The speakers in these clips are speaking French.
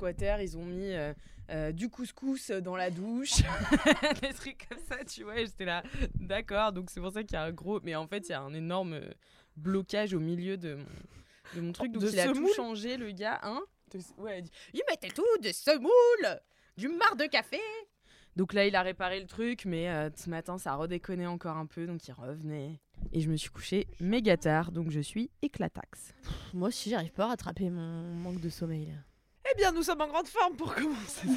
Squatters ils ont mis euh, euh, du couscous dans la douche, des trucs comme ça, tu vois. J'étais là, d'accord. Donc c'est pour ça qu'il y a un gros. Mais en fait, il y a un énorme euh, blocage au milieu de mon, de mon truc. Donc De il a tout changé, le gars. Hein De- ouais, il, dit, il mettait tout de semoule, du marc de café. Donc là, il a réparé le truc, mais euh, ce matin, ça redéconnait encore un peu, donc il revenait. Et je me suis couchée méga tard, donc je suis éclataxe. Moi aussi, j'arrive pas à rattraper mon manque de sommeil. là. Eh bien, nous sommes en grande forme pour commencer.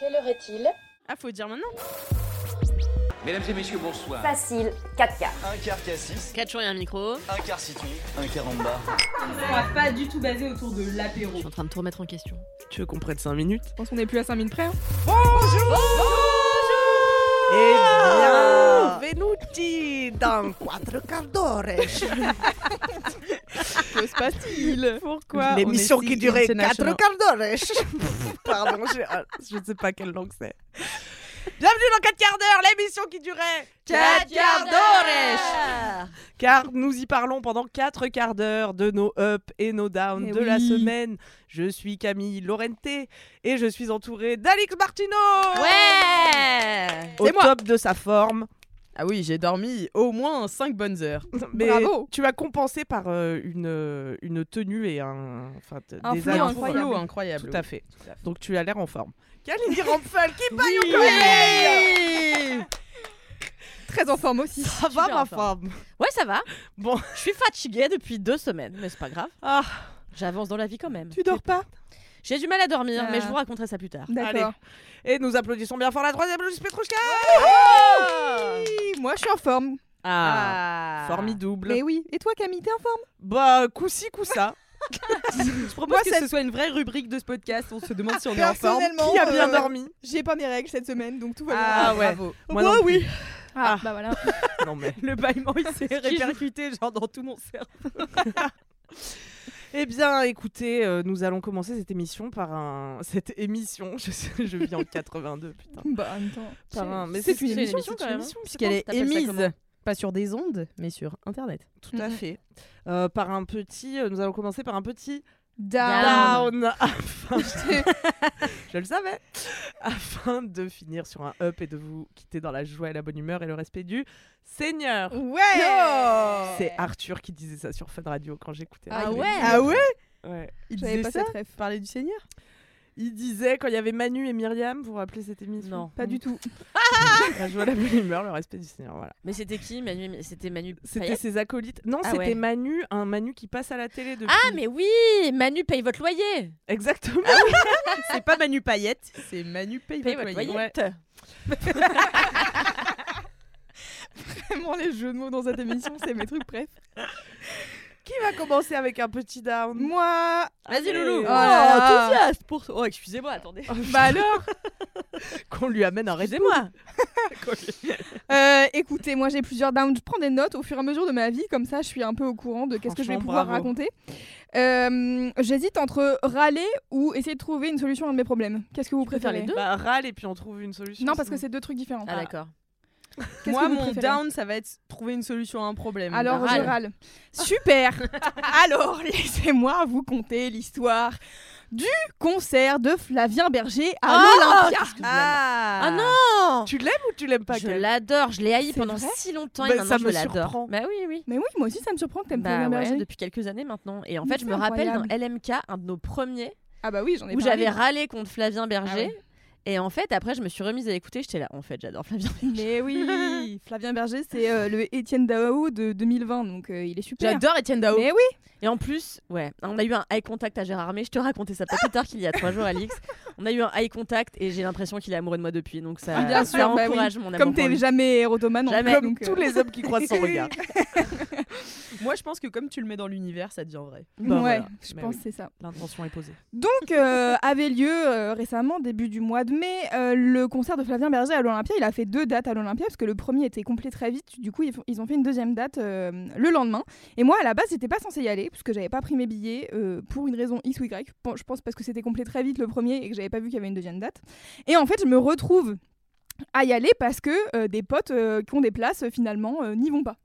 Quelle heure est-il? Ah, faut dire maintenant Mesdames et messieurs, bonsoir. Facile, 4 quarts. Un quart cassis, 4 jours et un micro. un quart citron, un quart en bas. On va pas du tout basé autour de l'apéro. Je suis en train de tout remettre en question. tu veux qu'on prenne 5 minutes? Je pense qu'on est plus à 5 minutes près. hein. Eh bien, venuti dans quatre quarts d'heure. Que se passe-t-il? Pourquoi L'émission qui durait international 4 quarts d'heure. Pardon, je, ne sais pas quelle langue c'est. Bienvenue dans 4 quarts d'heure, l'émission qui durait 4 quarts d'heure. Car nous y parlons pendant 4 quarts d'heure de nos ups et nos downs Eh de la semaine. Je suis Camille Lorente et je suis entourée d'Alix Martino. Ouais Au top de sa forme. Ah oui, j'ai dormi au moins 5 bonnes heures. Mais Bravo. tu as compensé par euh, une, euh, une tenue et un, enfin, t- Un des alentours. incroyable. Tout à fait. Tout à fait. Donc tu as l'air en forme. Kalindi Rampfel qui paye collège Très en forme aussi. Ça va Super ma en forme. femme Ouais, ça va. Bon. Je suis fatiguée depuis deux semaines, mais c'est pas grave. Ah, J'avance dans la vie quand même. tu dors pas? J'ai du mal à dormir, Ah. mais je vous raconterai ça plus tard. D'accord. Et nous applaudissons bien fort la troisième Lucie Petrouchka Oui, Moi, je suis en forme. Ah. Formidable. Mais oui. Et toi, Camille, t'es en forme? Bah, coup-ci, coup ça. Je propose Moi, que cette- ce soit une vraie rubrique de ce podcast. On se demande si on est en forme. Personnellement, Qui a bien euh, dormi? J'ai pas mes règles cette semaine, donc tout va bien. Ah ouais. Bravo. Moi plus. oui. Ah, Ah. bah voilà. Non mais. Le bâillement, il s'est répercuté genre dans tout mon cerveau. Eh bien, écoutez, euh, nous allons commencer cette émission par un. Cette émission, je, sais, je vis en 82, putain. Bah, en même temps. Par un... Mais c'est une une émission, émission, quand même, émission, Puisqu'elle est émise, pas sur des ondes, mais sur Internet. Tout à Mhm. fait. Euh, par un petit. euh, nous allons commencer par un petit Down. down. Afin de- Je le savais. Afin de finir sur un up et de vous quitter dans la joie et la bonne humeur et le respect du Seigneur. Ouais C'est Arthur qui disait ça sur Fun Radio quand j'écoutais. Ah Radio. ouais Ah ouais Ouais. Il disait pas ça cette. Parler du Seigneur Il disait quand il y avait Manu et Myriam, vous vous rappelez cette émission Non. Pas du tout. La joie, la bonne humeur, le respect du Seigneur. Voilà. Mais c'était qui Manu C'était Manu C'était ses acolytes. Non, Ah c'était ouais. Manu, un Manu qui passe à la télé depuis. Ah, mais oui Manu paye votre loyer Exactement. C'est pas Manu Payette, c'est Manu Paye, Paye votre votre loyer. loyer Vraiment, les jeux de mots dans cette émission, c'est mes trucs bref. Qui va commencer avec un petit down Moi. Vas-y, Allez. Loulou Oh là. enthousiaste pour Oh, excusez-moi, attendez. Bah alors Qu'on lui amène un Bull. Excusez-moi Euh, écoutez, moi j'ai plusieurs downs. Je prends des notes au fur et à mesure de ma vie, comme ça je suis un peu au courant de qu'est-ce que je vais pouvoir bravo. raconter. Euh, J'hésite entre râler ou essayer de trouver une solution à un de mes problèmes. Qu'est-ce que vous préférez les deux? Bah, râle et puis on trouve une solution. Non, parce que c'est deux trucs différents. Ah, d'accord. Moi, mon down, ça va être trouver une solution à un problème. Alors, Bah, je râle. râle. Super Alors, laissez-moi vous conter l'histoire du concert de Flavien Berger à Oh, l'Olympia. Ah, Ah non Tu l'aimes ou tu l'aimes pas Je l'adore, je l'ai haï pendant si longtemps Bah, et maintenant ça je me l'adore. surprend. Bah oui, oui. Mais oui, moi aussi ça me surprend que t'aimes Bah Flavien ouais, Berger. depuis quelques années maintenant. Et en Mais fait, je me rappelle dans. LMK, un de nos premiers, Ah bah oui, j'en ai où j'avais râlé contre Flavien Berger. Ah ouais. Et en fait, après, je me suis remise à écouter. J'étais là, en fait, j'adore Flavien Berger. Mais oui, Flavien Berger, c'est euh, le Étienne Dao de 2020, donc euh, il est super. J'adore Etienne Dao. Mais oui, Et en plus, ouais, on a eu un eye contact à Gérard Armé. Je te racontais ça pas plus tard qu'il y a trois jours, Alix. On a eu un eye contact et j'ai l'impression qu'il est amoureux de moi depuis. Donc ça, Ah, bien ça sûr, bah oui. encourage mon amour. comme t'es jamais érotomane, Jamais. Comme donc, euh, tous les hommes qui croisent son regard. Moi, je pense que comme tu le mets dans l'univers, ça devient vrai. Bah, ouais, voilà. je Bah pense oui. que c'est ça. L'intention est posée. Donc euh, avait lieu euh, récemment, début du mois de mai, euh, le concert de Flavien Berger à l'Olympia. Il a fait deux dates à l'Olympia parce que le premier était complet très vite. Du coup, ils, ont fait une deuxième date euh, le lendemain. Et moi, à la base, j'étais pas censée y aller parce que j'avais pas pris mes billets euh, pour une raison X ou Y. Je pense parce que c'était complet très vite le premier et que j'avais pas vu qu'il y avait une deuxième date. Et en fait, je me retrouve à y aller parce que des potes qui ont des places finalement n'y vont pas.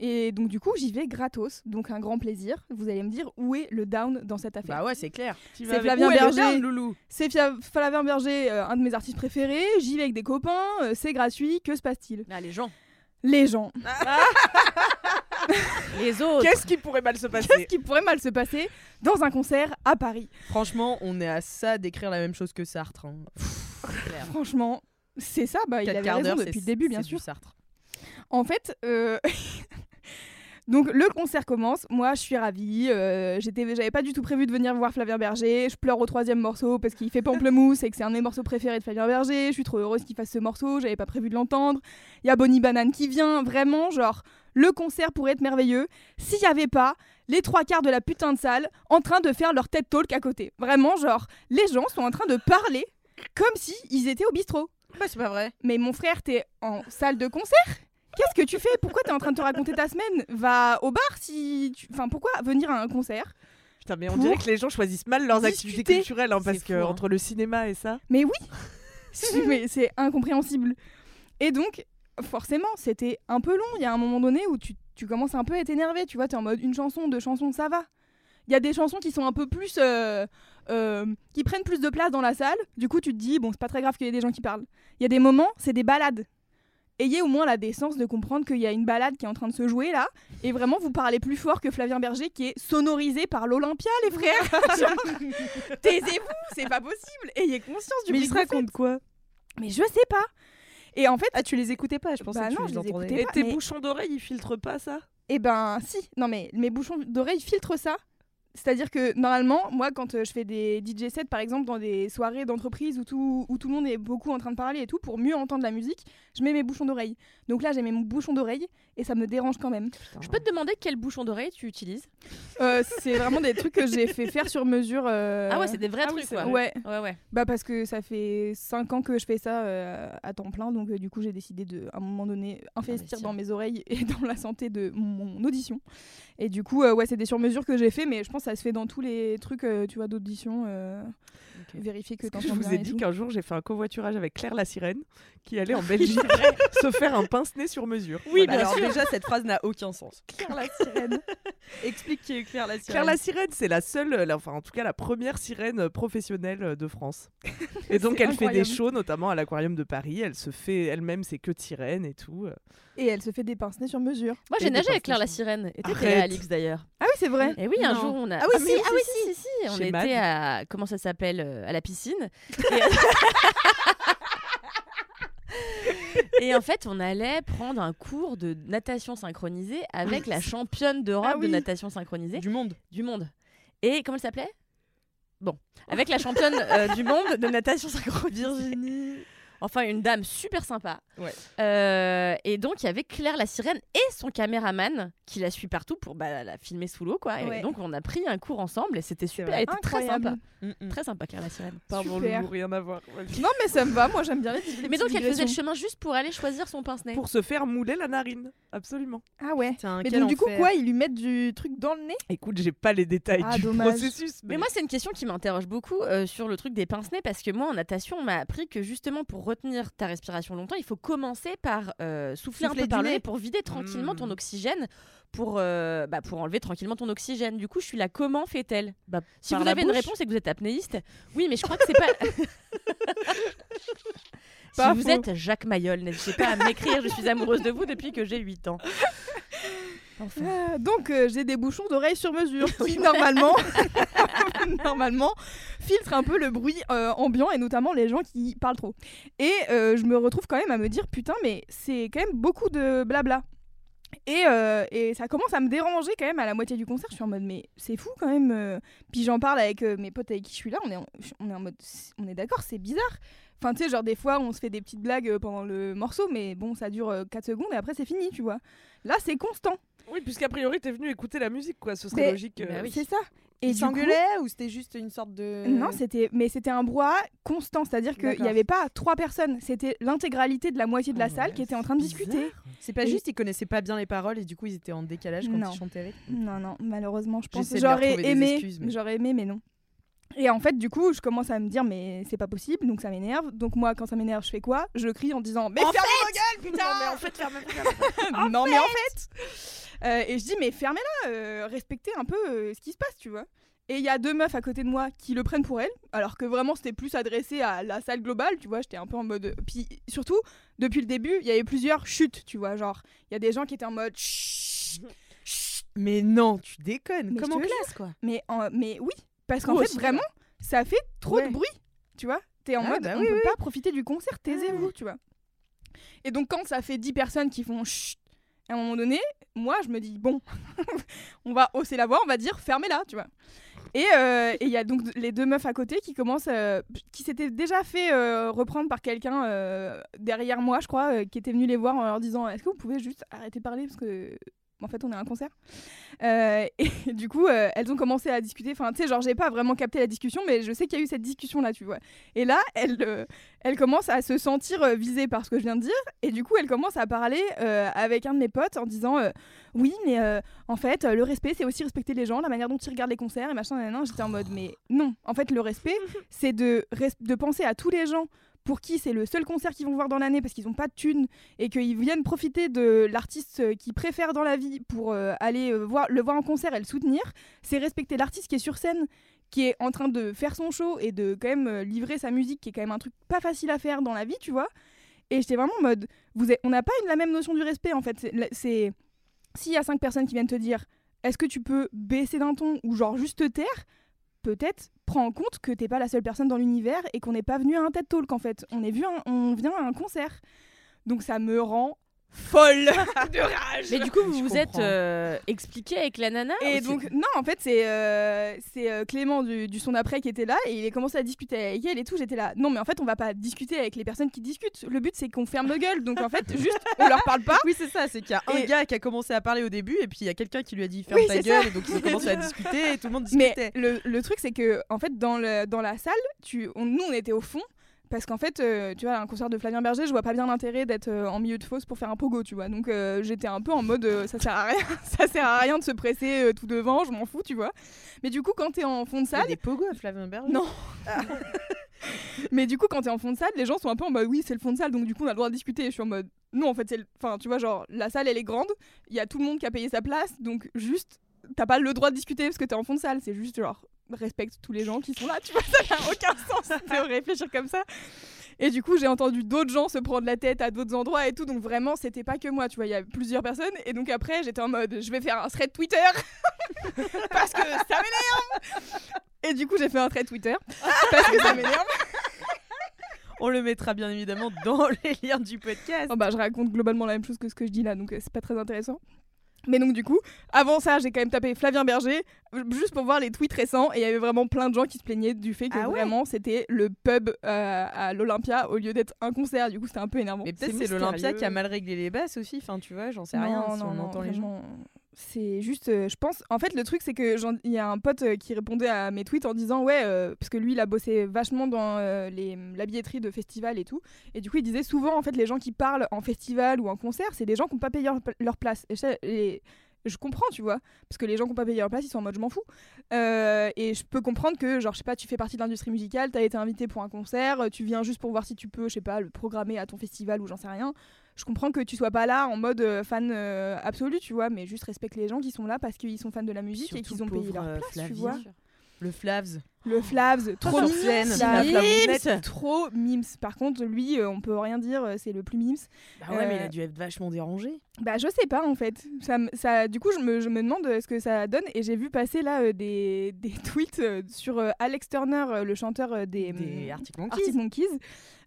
Et donc du coup j'y vais gratos, donc un grand plaisir. Vous allez me dire où est le down dans cette affaire. Bah ouais, c'est clair. Tu C'est Flavien Où est le Berger. down, Loulou C'est Flavien Berger, euh, un de mes artistes préférés. J'y vais avec des copains, euh, c'est gratuit. Que se passe-t-il Ah, les gens. Les gens. Les autres. Qu'est-ce qui pourrait mal se Qu'est-ce passer qui pourrait mal se passer dans un concert à Paris Franchement, on est à ça d'écrire la même chose que Sartre. hein. Franchement, c'est ça. Bah, il avait raison depuis le début, bien sûr. du Sartre. En fait, euh, donc le concert commence. Moi, je suis ravie. euh, j'avais pas du tout prévu de venir voir Flavien Berger. Je pleure au troisième morceau parce qu'il fait pamplemousse et que c'est un de mes morceaux préférés de Flavien Berger. Je suis trop heureuse qu'il fasse ce morceau. J'avais pas prévu de l'entendre. Il y a Bonnie Banane qui vient. Vraiment, genre, le concert pourrait être merveilleux s'il y avait pas les trois quarts de la putain de salle en train de faire leur TED Talk à côté. Vraiment, genre, les gens sont en train de parler comme si ils étaient au bistrot. Bah, c'est pas vrai. Mais mon frère, t'es en salle de concert? Qu'est-ce que tu fais? Pourquoi t'es en train de te raconter ta semaine? Va au bar si. tu- Enfin, pourquoi venir à un concert? Putain, mais on dirait que les gens choisissent mal leurs discuter. activités culturelles, hein, parce C'est que fou, hein. entre le cinéma et ça. Mais oui mais C'est incompréhensible. Et donc, forcément, c'était un peu long. Il y a un moment donné où tu, tu commences un peu à être énervé. Tu vois, t'es en mode une chanson, deux chansons, ça va. Il y a des chansons qui sont un peu plus. euh, euh, qui prennent plus de place dans la salle. Du coup, tu te dis, bon, c'est pas très grave qu'il y ait des gens qui parlent. Il y a des moments, c'est des balades. Ayez au moins la décence de comprendre qu'il y a une balade qui est en train de se jouer là. Et vraiment, vous parlez plus fort que Flavien Berger qui est sonorisé par l'Olympia, les frères. Taisez-vous, c'est pas possible. Ayez conscience du Mais bruit il se quoi? Mais je sais pas. Et en fait, Ah, tu les écoutais pas Je pensais Bah que non, tu je les entendais. Et tes mais- bouchons d'oreille, ils filtrent pas ça? Eh ben si, non mais mes bouchons d'oreille filtrent ça. C'est-à-dire que normalement, moi quand euh, je fais des DJ sets par exemple dans des soirées d'entreprise où tout, où tout le monde est beaucoup en train de parler et tout, pour mieux entendre la musique, je mets mes bouchons d'oreille. Donc là j'ai mes bouchons d'oreille et ça me dérange quand même. Je peux te demander quel bouchon d'oreille tu utilises? Euh, c'est vraiment des trucs que j'ai fait faire sur mesure. euh, Ah ouais, c'est des vrais ah trucs quoi. Ouais, Ouais, ouais. bah parce que ça fait 5 ans que je fais ça à temps plein, donc du coup j'ai décidé de, à un moment donné, investir Investir. dans mes oreilles et dans la santé de mon audition. Et du coup, euh, ouais, c'est des sur-mesures que j'ai fait, mais je pense que ça se fait dans tous les trucs, euh, tu vois, d'audition. euh, Vérifier que que je vous bien ai dit qu'un jour j'ai fait un covoiturage avec Claire la sirène qui allait en Belgique se faire un pince-nez sur mesure. Oui, Voilà. alors déjà, cette phrase n'a aucun sens. Claire la sirène. Explique qui est Claire la sirène. Claire la sirène, c'est la seule, la- enfin en tout cas la première sirène professionnelle de France. Et donc elle fait des shows, notamment à l'aquarium de Paris. Elle se fait elle-même ses queues de sirène et tout. Et elle se fait des pince-nez sur mesure. Moi j'ai nagé avec Claire la sirène. Et t'étais Alix d'ailleurs. Ah oui, c'est vrai. Et oui, un Non. jour on a. Ah oui, mais si, ah oui, si, si, si. On Chez était Mad. à. Comment ça s'appelle euh, À la piscine. Et... Et en fait, on allait prendre un cours de natation synchronisée avec la championne d'Europe Ah oui. de natation synchronisée Du monde. du monde. Et comment elle s'appelait? Bon, avec la championne euh, du monde de natation synchronisée. Virginie. Enfin, une dame super sympa. Ouais. Euh, et donc, il y avait Claire la sirène et son caméraman qui la suit partout pour bah, la filmer sous l'eau. quoi. Et Ouais. donc, on a pris un cours ensemble et c'était super. Elle était très sympa. Mm, mm. Très sympa, Claire la sirène. Pardon, Super. Loulou, rien à voir. Non, mais ça me va. Moi, j'aime bien les, les Mais donc, elle faisait le chemin juste pour aller choisir son pince-nez. Pour se faire mouler la narine, absolument. Ah ouais. Putain, Mais donc, du coup, quoi Ils lui mettent du truc dans le nez? Écoute, j'ai pas les détails Ah, du dommage. processus. Mais moi, c'est une question qui m'interroge beaucoup euh, sur le truc des pince-nez parce que moi, en natation, on m'a appris que justement, pour retenir ta respiration longtemps, il faut commencer par euh, souffler, un peu par le nez. pour vider tranquillement ton oxygène, pour, euh, bah, pour enlever tranquillement ton oxygène. Du coup, je suis là, comment fait-elle? Bah, Si vous avez une réponse et que vous êtes apnéiste, oui, mais je crois que c'est pas. si vous êtes Jacques Mayol, n'hésitez pas à m'écrire, je suis amoureuse de vous depuis que j'ai 8 ans. Enfin. Ah, donc euh, j'ai des bouchons d'oreille sur mesure qui normalement normalement filtre un peu le bruit euh, ambiant et notamment les gens qui parlent trop. Et euh, je me retrouve quand même à me dire putain mais c'est quand même beaucoup de blabla. Et, euh, et ça commence à me déranger quand même à la moitié du concert. Je suis en mode mais c'est fou quand même. euh. Puis j'en parle avec euh, mes potes avec qui je suis là. On est en, on est en mode on est d'accord, c'est bizarre. Enfin tu sais genre des fois on se fait des petites blagues euh, pendant le morceau mais bon ça dure euh, 4 secondes et après c'est fini tu vois. Là c'est constant. Oui, puisqu'a priori, t'es venu écouter la musique, quoi. Ce serait Mais- logique. euh, Bah oui. C'est ça. Et Ils du coup- s'engueulaient ou c'était juste une sorte de. Non, c'était mais c'était un brouhaha constant, c'est-à-dire qu'il D'accord. n'y avait pas trois personnes, c'était l'intégralité de la moitié de la Ah salle qui était en train de c'est discuter. C'est pas Et- juste, ils connaissaient pas bien les paroles et du coup ils étaient en décalage quand Non. ils chantaient avec. Non, non, malheureusement, je pense J'essaie de leur j'aurais trouver des aimé, excuses, mais- j'aurais aimé, mais non. Et en fait, du coup, je commence à me dire, mais c'est pas possible, donc ça m'énerve. Donc moi, quand ça m'énerve, je fais quoi? Je crie en disant, mais En fermez vos gueules, putain Non, mais en fait, ferme Non, mais en fait Euh, Et je dis, mais fermez-la, euh, respectez un peu euh, ce qui se passe, tu vois. Et il y a deux meufs à côté de moi qui le prennent pour elles, alors que vraiment c'était plus adressé à la salle globale, tu vois. J'étais un peu en mode. Puis surtout, depuis le début, il y avait plusieurs chutes, tu vois. Genre, il y a des gens qui étaient en mode. Chut Mais non, tu déconnes. Mais Comme je en te classe quoi. Mais, en- mais oui, parce qu'en fait, vraiment, ça fait trop Ouais. de bruit, tu vois. T'es en Ah, mode, bah on oui, peut oui. pas profiter du concert, taisez-vous, tu vois. Et donc, quand ça fait 10 personnes qui font chut, à un moment donné, moi, je me dis, bon, on va hausser la voix, on va dire, fermez-la, tu vois. Et euh, il y a donc les deux meufs à côté qui commencent, euh, qui s'étaient déjà fait euh, reprendre par quelqu'un derrière moi, je crois, qui était venu les voir en leur disant, est-ce que vous pouvez juste arrêter de parler parce que en fait on est à un concert. Euh, et du coup, euh, elles ont commencé à discuter. Enfin, tu sais, genre, j'ai pas vraiment capté la discussion, mais je sais qu'il y a eu cette discussion-là, tu vois. Et là, elles, euh, elles commencent à se sentir visées par ce que je viens de dire. Et du coup, elles commencent à parler avec un de mes potes en disant Oui, mais en fait, le respect, c'est aussi respecter les gens, la manière dont ils regardent les concerts et machin. J'étais en mode Mais non, en fait, le respect, c'est de, de penser à tous les gens pour qui c'est le seul concert qu'ils vont voir dans l'année parce qu'ils n'ont pas de thunes et qu'ils viennent profiter de l'artiste euh, qu'ils préfèrent dans la vie pour euh, aller euh, voir, le voir en concert et le soutenir, c'est respecter l'artiste qui est sur scène, qui est en train de faire son show et de quand même livrer sa musique, qui est quand même un truc pas facile à faire dans la vie, tu vois. Et j'étais vraiment en mode, vous on n'a pas la même notion du respect en fait. C'est s'il y a cinq personnes qui viennent te dire, est-ce que tu peux baisser d'un ton ou genre juste te taire peut-être prends en compte que t'es pas la seule personne dans l'univers et qu'on n'est pas venu à un TED Talk en fait. On est vu un- on vient à un concert. Donc ça me rend folle de rage. Mais du coup, vous Je vous êtes euh, expliqué avec la nana Et donc, non, en fait, c'est euh, c'est euh, Clément du, du son après qui était là et il a commencé à discuter avec elle et tout. J'étais là, non, mais en fait, on va pas discuter avec les personnes qui discutent. Le but, c'est qu'on ferme nos gueules. Donc, en fait, juste, on leur parle pas. Oui, c'est ça, c'est qu'il y a un Et- gars qui a commencé à parler au début et puis il y a quelqu'un qui lui a dit ferme Oui, ta c'est gueule et donc ils ont commencé à discuter et tout le monde Mais discutait. le, le truc, c'est que, en fait, dans, le, dans la salle, tu, on- nous, on était au fond. Parce qu'en fait, euh, tu vois, à un concert de Flavien Berger, je vois pas bien l'intérêt d'être euh, en milieu de fosse pour faire un pogo, tu vois. Donc euh, j'étais un peu en mode, ça sert à rien, ça sert à rien de se presser tout devant, je m'en fous, tu vois. Mais du coup, quand t'es en fond de Il y a salle, des pogos à Flavien Berger. Non. Mais du coup, quand t'es en fond de salle, les gens sont un peu en mode oui, c'est le fond de salle, donc du coup, on a le droit de discuter. Je suis en mode non, en fait, c'est. le- Enfin, tu vois, genre, la salle, elle est grande, il y a tout le monde qui a payé sa place, donc juste, t'as pas le droit de discuter parce que t'es en fond de salle. C'est juste, genre, respecte tous les gens qui sont là, tu vois, ça n'a aucun sens de réfléchir comme ça. Et du coup, j'ai entendu d'autres gens se prendre la tête à d'autres endroits et tout, donc vraiment, c'était pas que moi, tu vois, il y a plusieurs personnes. Et donc après, j'étais en mode je vais faire un thread Twitter parce que ça m'énerve. Et du coup, j'ai fait un thread Twitter parce que ça m'énerve. On le mettra bien évidemment dans les liens du podcast. Oh bah, je raconte globalement la même chose que ce que je dis là, donc euh, c'est pas très intéressant. Mais donc du coup, avant ça, j'ai quand même tapé Flavien Berger, euh, juste pour voir les tweets récents, et il y avait vraiment plein de gens qui se plaignaient du fait que Ah ouais vraiment c'était le pub euh, à l'Olympia au lieu d'être un concert. Du coup, c'était un peu énervant. Mais peut-être c'est l'Olympia qui a mal réglé les basses aussi. Enfin, tu vois, j'en sais Non, rien si non, on non, entend les gens. C'est juste, euh, je pense. En fait, le truc, c'est que il y a un pote euh, qui répondait à mes tweets en disant ouais, euh, parce que lui, il a bossé vachement dans les, la billetterie de festival et tout. Et du coup, il disait souvent, en fait, les gens qui parlent en festival ou en concert, c'est des gens qui n'ont pas payé leur, place. Et, ça- et je comprends, tu vois, parce que les gens qui n'ont pas payé leur place, ils sont en mode je m'en fous. Et je peux comprendre que, genre, je sais pas, tu fais partie de l'industrie musicale, tu as été invité pour un concert, tu viens juste pour voir si tu peux, je sais pas, le programmer à ton festival ou j'en sais rien. Je comprends que tu sois pas là en mode euh, fan euh, absolu, tu vois, mais juste respecte les gens qui sont là parce qu'ils sont fans de la musique et qu'ils ont payé leur euh, place, tu vois. Le Flavs. Le Flavs, trop. Flavounette, trop mimes. Par contre, lui, euh, on peut rien dire, euh, c'est le plus mimes. Bah ouais, mais il Euh, a dû être vachement dérangé. Bah je sais pas en fait. Ça, du coup je me, je me demande euh, ce que ça donne et j'ai vu passer là euh, des, des tweets euh, sur euh, Alex Turner, euh, le chanteur euh, des, Des Arctic Monkeys. Arctic Monkeys,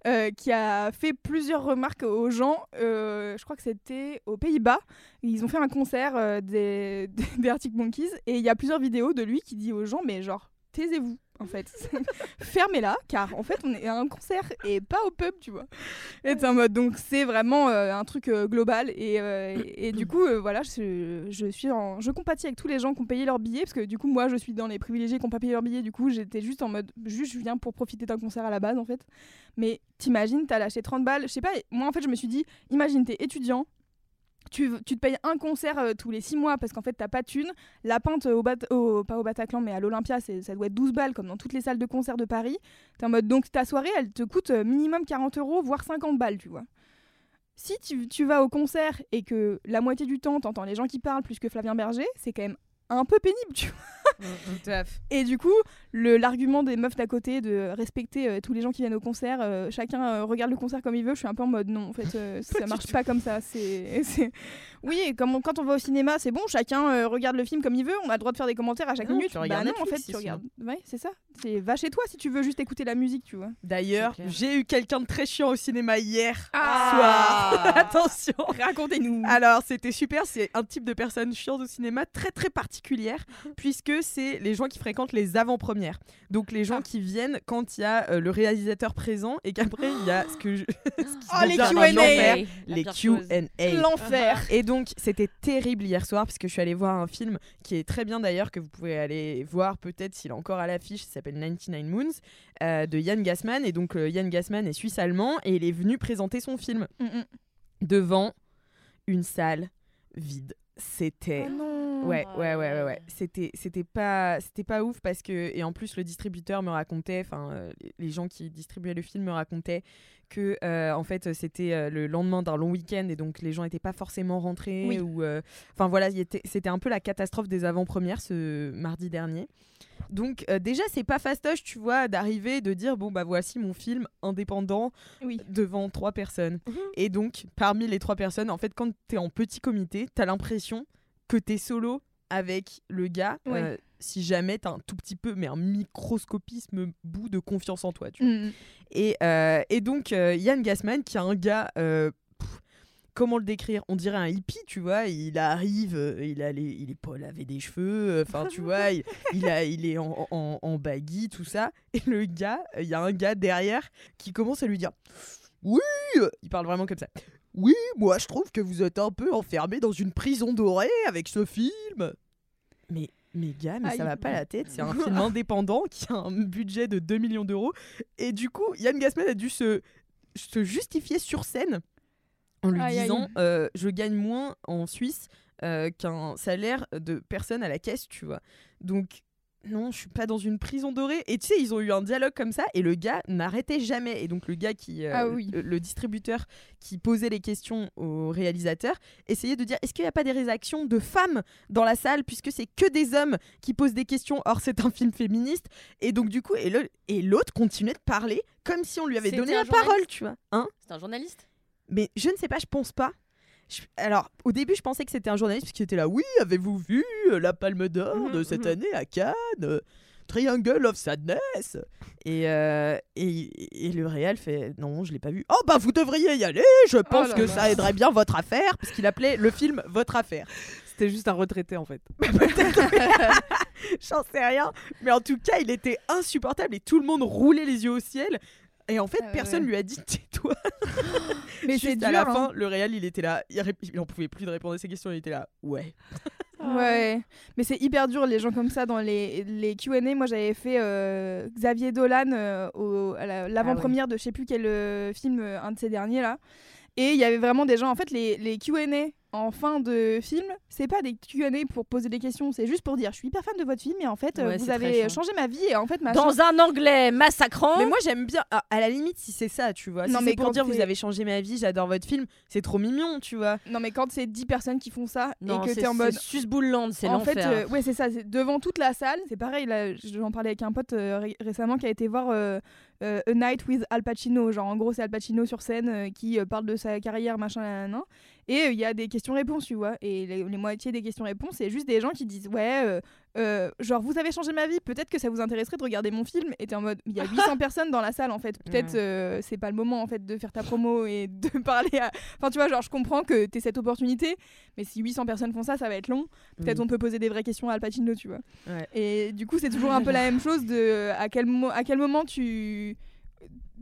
euh, qui a fait plusieurs remarques aux gens. euh, je crois que c'était aux Pays-Bas. Ils ont fait un concert euh, des, des, des Arctic Monkeys et il y a plusieurs vidéos de lui qui dit aux gens mais genre taisez-vous en fait. Fermez-la car en fait on est à un concert et pas au pub tu vois. Et donc c'est vraiment euh, un truc euh, global et, euh, et, et du coup voilà je, je suis en je compatis avec tous les gens qui ont payé leur billet parce que du coup moi je suis dans les privilégiés qui n'ont pas payé leur billet du coup j'étais juste en mode juste je viens pour profiter d'un concert à la base en fait. Mais t'imagines t'as lâché 30 balles je sais pas moi en fait je me suis dit imagine t'es étudiant tu, tu te payes un concert euh, tous les 6 mois parce qu'en fait t'as pas de thune. La pinte au, Bat- au- pas au Bataclan mais à l'Olympia ça doit être 12 balles comme dans toutes les salles de concert de Paris. T'es en mode donc ta soirée elle te coûte euh, minimum 40 euros voire 50 balles tu vois. Si tu, tu vas au concert et que la moitié du temps t'entends les gens qui parlent plus que Flavien Berger c'est quand même un peu pénible tu vois. À fait. Et du coup, l'argument des meufs d'à côté de respecter euh, tous les gens qui viennent au concert, euh, chacun euh, regarde le concert comme il veut, je suis un peu en mode non, en fait, ça marche pas comme ça. C'est, Oui, et comme on- quand on va au cinéma, c'est bon, chacun regarde le film comme il veut, on a le droit de faire des commentaires à chaque Non, minute. tu bah non, en fait, tu regardes. Ouais, c'est ça. C'est va chez toi si tu veux juste écouter la musique, tu vois. D'ailleurs, j'ai eu quelqu'un de très chiant au cinéma hier Ah. soir. Attention. Racontez-nous. Alors, c'était super. C'est un type de personne chiante au cinéma très très particulière, puisque c'est les gens qui fréquentent les avant-premières. Donc, les gens qui viennent quand il y a euh, le réalisateur présent et qu'après, il y a ce que je. ce Oh, les Q&A. Les. Q&A. L'enfer. Et donc, c'était terrible hier soir parce que je suis allée voir un film qui est très bien d'ailleurs, que vous pouvez aller voir peut-être s'il est encore à l'affiche. Il s'appelle 99 Moons euh, de Yann Gassman. Et donc, euh, Yann Gassman est suisse-allemand et il est venu présenter son film Mm, mm. devant une salle vide. C'était. Ah non. Ouais, ouais, ouais, ouais. C'était, c'était pas, c'était pas ouf parce que et en plus le distributeur me racontait, enfin euh, les gens qui distribuaient le film me racontaient que euh, en fait c'était euh, le lendemain d'un long week-end et donc les gens étaient pas forcément rentrés Oui. ou, euh, enfin voilà, il était- c'était un peu la catastrophe des avant-premières ce mardi dernier. Donc déjà c'est pas fastoche, tu vois, d'arriver de dire bon bah voici mon film indépendant Oui. devant trois personnes. Et donc, parmi les trois personnes, en fait, quand t'es en petit comité, t'as l'impression que t'es solo avec le gars. Ouais. euh, si jamais t'as un tout petit peu, mais un microscopisme bout de confiance en toi. Tu vois. Mm. Et, euh, et donc, euh, Yann Gassman, qui est un gars. euh, pff, Comment le décrire? On dirait un hippie, tu vois. Il arrive, euh, il, a les- il est pas lavé des cheveux, euh, enfin, tu vois, il, il, a, il est en, en, en baggy, tout ça. Et le gars, il y a un gars derrière qui commence à lui dire Oui euh, Il parle vraiment comme ça. Oui, moi je trouve que vous êtes un peu enfermé dans une prison dorée avec ce film. Mais, mais gars, mais ça va pas la tête. C'est un film indépendant qui a un budget de 2 millions d'euros. Et du coup, Yann Gassman a dû se, se justifier sur scène en lui Aïe, aïe. disant euh, Je gagne moins en Suisse euh, qu'un salaire de personne à la caisse, tu vois. Donc, non, je suis pas dans une prison dorée. Et tu sais, ils ont eu un dialogue comme ça et le gars n'arrêtait jamais. Et donc, le gars qui. euh, Ah oui. le, le distributeur qui posait les questions au réalisateur essayait de dire est-ce qu'il n'y a pas des réactions de femmes dans la salle puisque c'est que des hommes qui posent des questions? Or c'est un film féministe et donc du coup et le- et l'autre continuait de parler comme si on lui avait donné la parole tu vois hein? C'est un journaliste? Mais je ne sais pas je pense pas Je- alors au début je pensais que c'était un journaliste parce qu'il était là oui avez-vous vu euh, la Palme d'Or de Mhm, cette mhm. année à Cannes euh, Triangle of Sadness? Et, euh, et, et le réel fait non je l'ai pas vu oh bah vous devriez y aller je pense là que là. ça aiderait bien votre affaire parce qu'il appelait le film votre affaire C'était juste un retraité en fait. J'en sais rien. Mais en tout cas, il était insupportable et tout le monde roulait les yeux au ciel. Et en fait, Ah personne ouais. lui a dit tais-toi. Mais c'est dur. à la hein. fin, le réel, il était là. Il, ré- il en pouvait plus de répondre à ces questions. Il était là. Ouais. Ouais, mais c'est hyper dur les gens comme ça dans les, les Q&A. Moi j'avais fait euh, Xavier Dolan euh, au- à la- l'avant-première de je sais plus quel euh, film, un de ces derniers là. Et il y avait vraiment des gens, en fait les, les Q&A en fin de film, c'est pas des Q&A pour poser des questions, c'est juste pour dire je suis hyper fan de votre film et en fait euh, Ouais, vous avez chiant. changé ma vie et en fait machin. Dans un anglais massacrant. Mais moi j'aime bien, à, à la limite si c'est ça, tu vois. Non, si mais c'est pour dire vous avez changé ma vie, j'adore votre film, c'est trop mignon, tu vois. Non mais quand c'est 10 personnes qui font ça non, et que c'est t'es en mode c'est Susboulland, c'est en fait, l'enfer. euh, ouais, c'est ça. C'est devant toute la salle. C'est pareil. Là, j'en parlais avec un pote euh, ré- récemment qui a été voir euh, euh, A Night with Al Pacino. Genre, en gros, c'est Al Pacino sur scène euh, qui euh, parle de sa carrière, machin, nan, Et euh, il y a des questions-réponses, tu vois. Et les, les moitiés des questions-réponses, c'est juste des gens qui disent Ouais, euh, euh, genre, vous avez changé ma vie. Peut-être que ça vous intéresserait de regarder mon film. Et t'es en mode Il y a 800 personnes dans la salle, en fait. Peut-être Ouais. euh, c'est pas le moment, en fait, de faire ta promo et de parler à. Enfin, tu vois, genre, je comprends que t'aies cette opportunité. Mais si 800 personnes font ça, ça va être long. Peut-être Mm. on peut poser des vraies questions à Al Pacino, tu vois. Ouais. Et du coup, c'est toujours un peu la même chose de à quel, à quel moment tu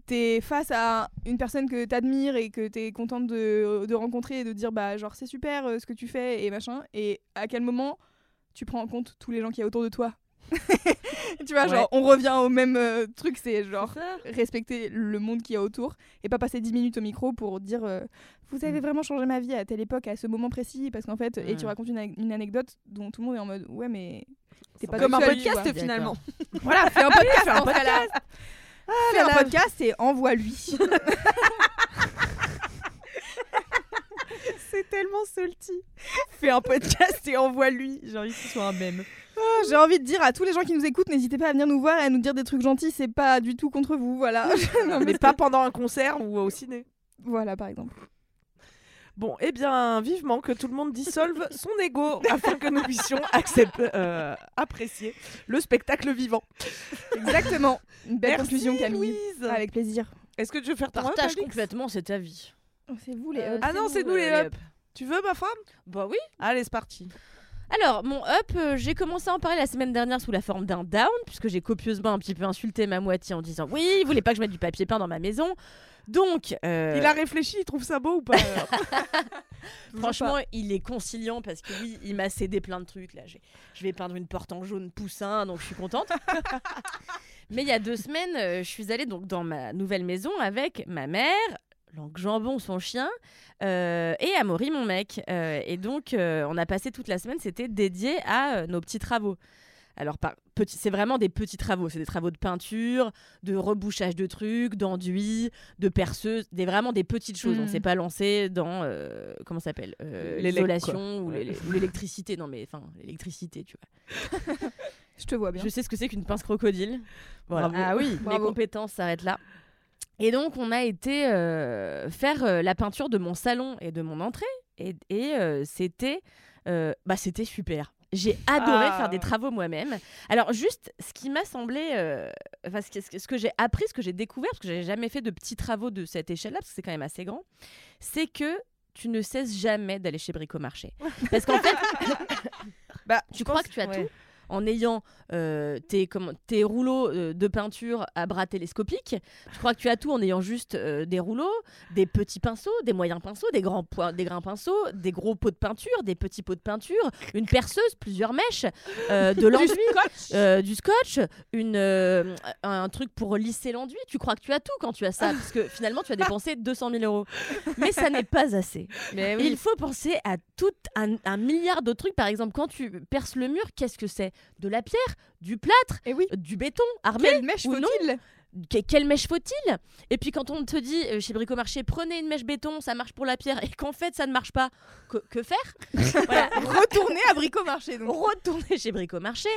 t'es face à une personne que t'admires et que t'es contente de, de rencontrer et de dire bah genre c'est super euh, ce que tu fais et machin et à quel moment tu prends en compte tous les gens qui y a autour de toi? Tu vois genre on revient au même euh, truc c'est genre respecter le monde qu'il y a autour et pas passer 10 minutes au micro pour dire euh, vous avez vraiment changé ma vie à telle époque à ce moment précis parce qu'en fait et tu racontes une, une anecdote dont tout le monde est en mode ouais mais t'es pas Comme un podcast finalement. voilà fais un podcast Cas-là. fais un podcast et envoie-lui C'est tellement salty. Fais un podcast et envoie-lui. J'ai envie que ce soit un mème. Ah, j'ai envie de dire à tous les gens qui nous écoutent n'hésitez pas à venir nous voir et à nous dire des trucs gentils c'est pas du tout contre vous voilà Non, mais pas pendant un concert ou au ciné. voilà par exemple Bon, eh bien, vivement que tout le monde dissolve son ego afin que nous puissions accepter, euh, apprécier le spectacle vivant. exactement une belle Merci, conclusion Camille Louise. avec plaisir Est-ce que tu veux faire ton up, Partage Alix complètement cette avis. c'est vous les Euh, ups. Ah non, c'est nous, les euh, up. Tu veux, ma femme? Bah oui. Allez, c'est parti. Alors, mon up, euh, j'ai commencé à en parler la semaine dernière sous la forme d'un down, puisque j'ai copieusement un petit peu insulté ma moitié en disant Oui, il voulait pas que je mette du papier peint dans ma maison. Donc, euh, Il a réfléchi, il trouve ça beau ou pas alors franchement, il est conciliant parce que oui, il m'a cédé plein de trucs. Là, J'ai- je vais peindre une porte en jaune poussin, donc je suis contente. Mais il y a deux semaines, euh, je suis allée donc dans ma nouvelle maison avec ma mère, donc Jambon, son chien, euh, et Amaury, mon mec. Euh, et donc, euh, on a passé toute la semaine, c'était dédié à nos petits travaux. Alors, c'est vraiment des petits travaux. C'est des travaux de peinture, de rebouchage de trucs, d'enduit, de perceuse, des, vraiment des petites choses. On Mhm. s'est pas lancé dans, euh, comment ça s'appelle euh, L'isolation ou l'électricité. Non, mais enfin, l'électricité, tu vois. je te vois bien Je sais ce que c'est qu'une pince crocodile. Voilà. Bravo. Ah oui, mes compétences s'arrêtent là. Et donc, on a été euh, faire euh, la peinture de mon salon et de mon entrée. Et, et, euh, c'était bah, c'était super. J'ai adoré Ah. faire des travaux moi-même. Alors, juste, ce qui m'a semblé. enfin, ce que, ce que- j'ai appris, ce que j'ai découvert, parce que j'avais jamais fait de petits travaux de cette échelle-là, parce que c'est quand même assez grand, c'est que tu ne cesses jamais d'aller chez Bricomarché. Parce qu'en fait, Bah, tu crois que tu as tout? En ayant euh, tes, comment, tes rouleaux euh, de peinture à bras télescopiques. Tu crois que tu as tout en ayant juste euh, des rouleaux, des petits pinceaux, des moyens pinceaux, des grands, des grands pinceaux, des gros pots de peinture, des petits pots de peinture, une perceuse, plusieurs mèches, de l'enduit, du scotch, une, un truc pour lisser l'enduit. Tu crois que tu as tout quand tu as ça, parce que finalement tu as dépensé 200 000 euros. Mais ça n'est pas assez. Mais Il faut penser à tout un, un milliard d'autres trucs. Par exemple, quand tu perces le mur, qu'est-ce que c'est? De la pierre, du plâtre, et oui du béton armé. quelle mèche ou non faut-il Que- quelle mèche faut-il Et puis quand on te dit euh, chez Bricomarché, prenez une mèche béton, ça marche pour la pierre, et qu'en fait ça ne marche pas, que, que faire Voilà. retourner à Bricomarché donc Retourner chez Bricomarché.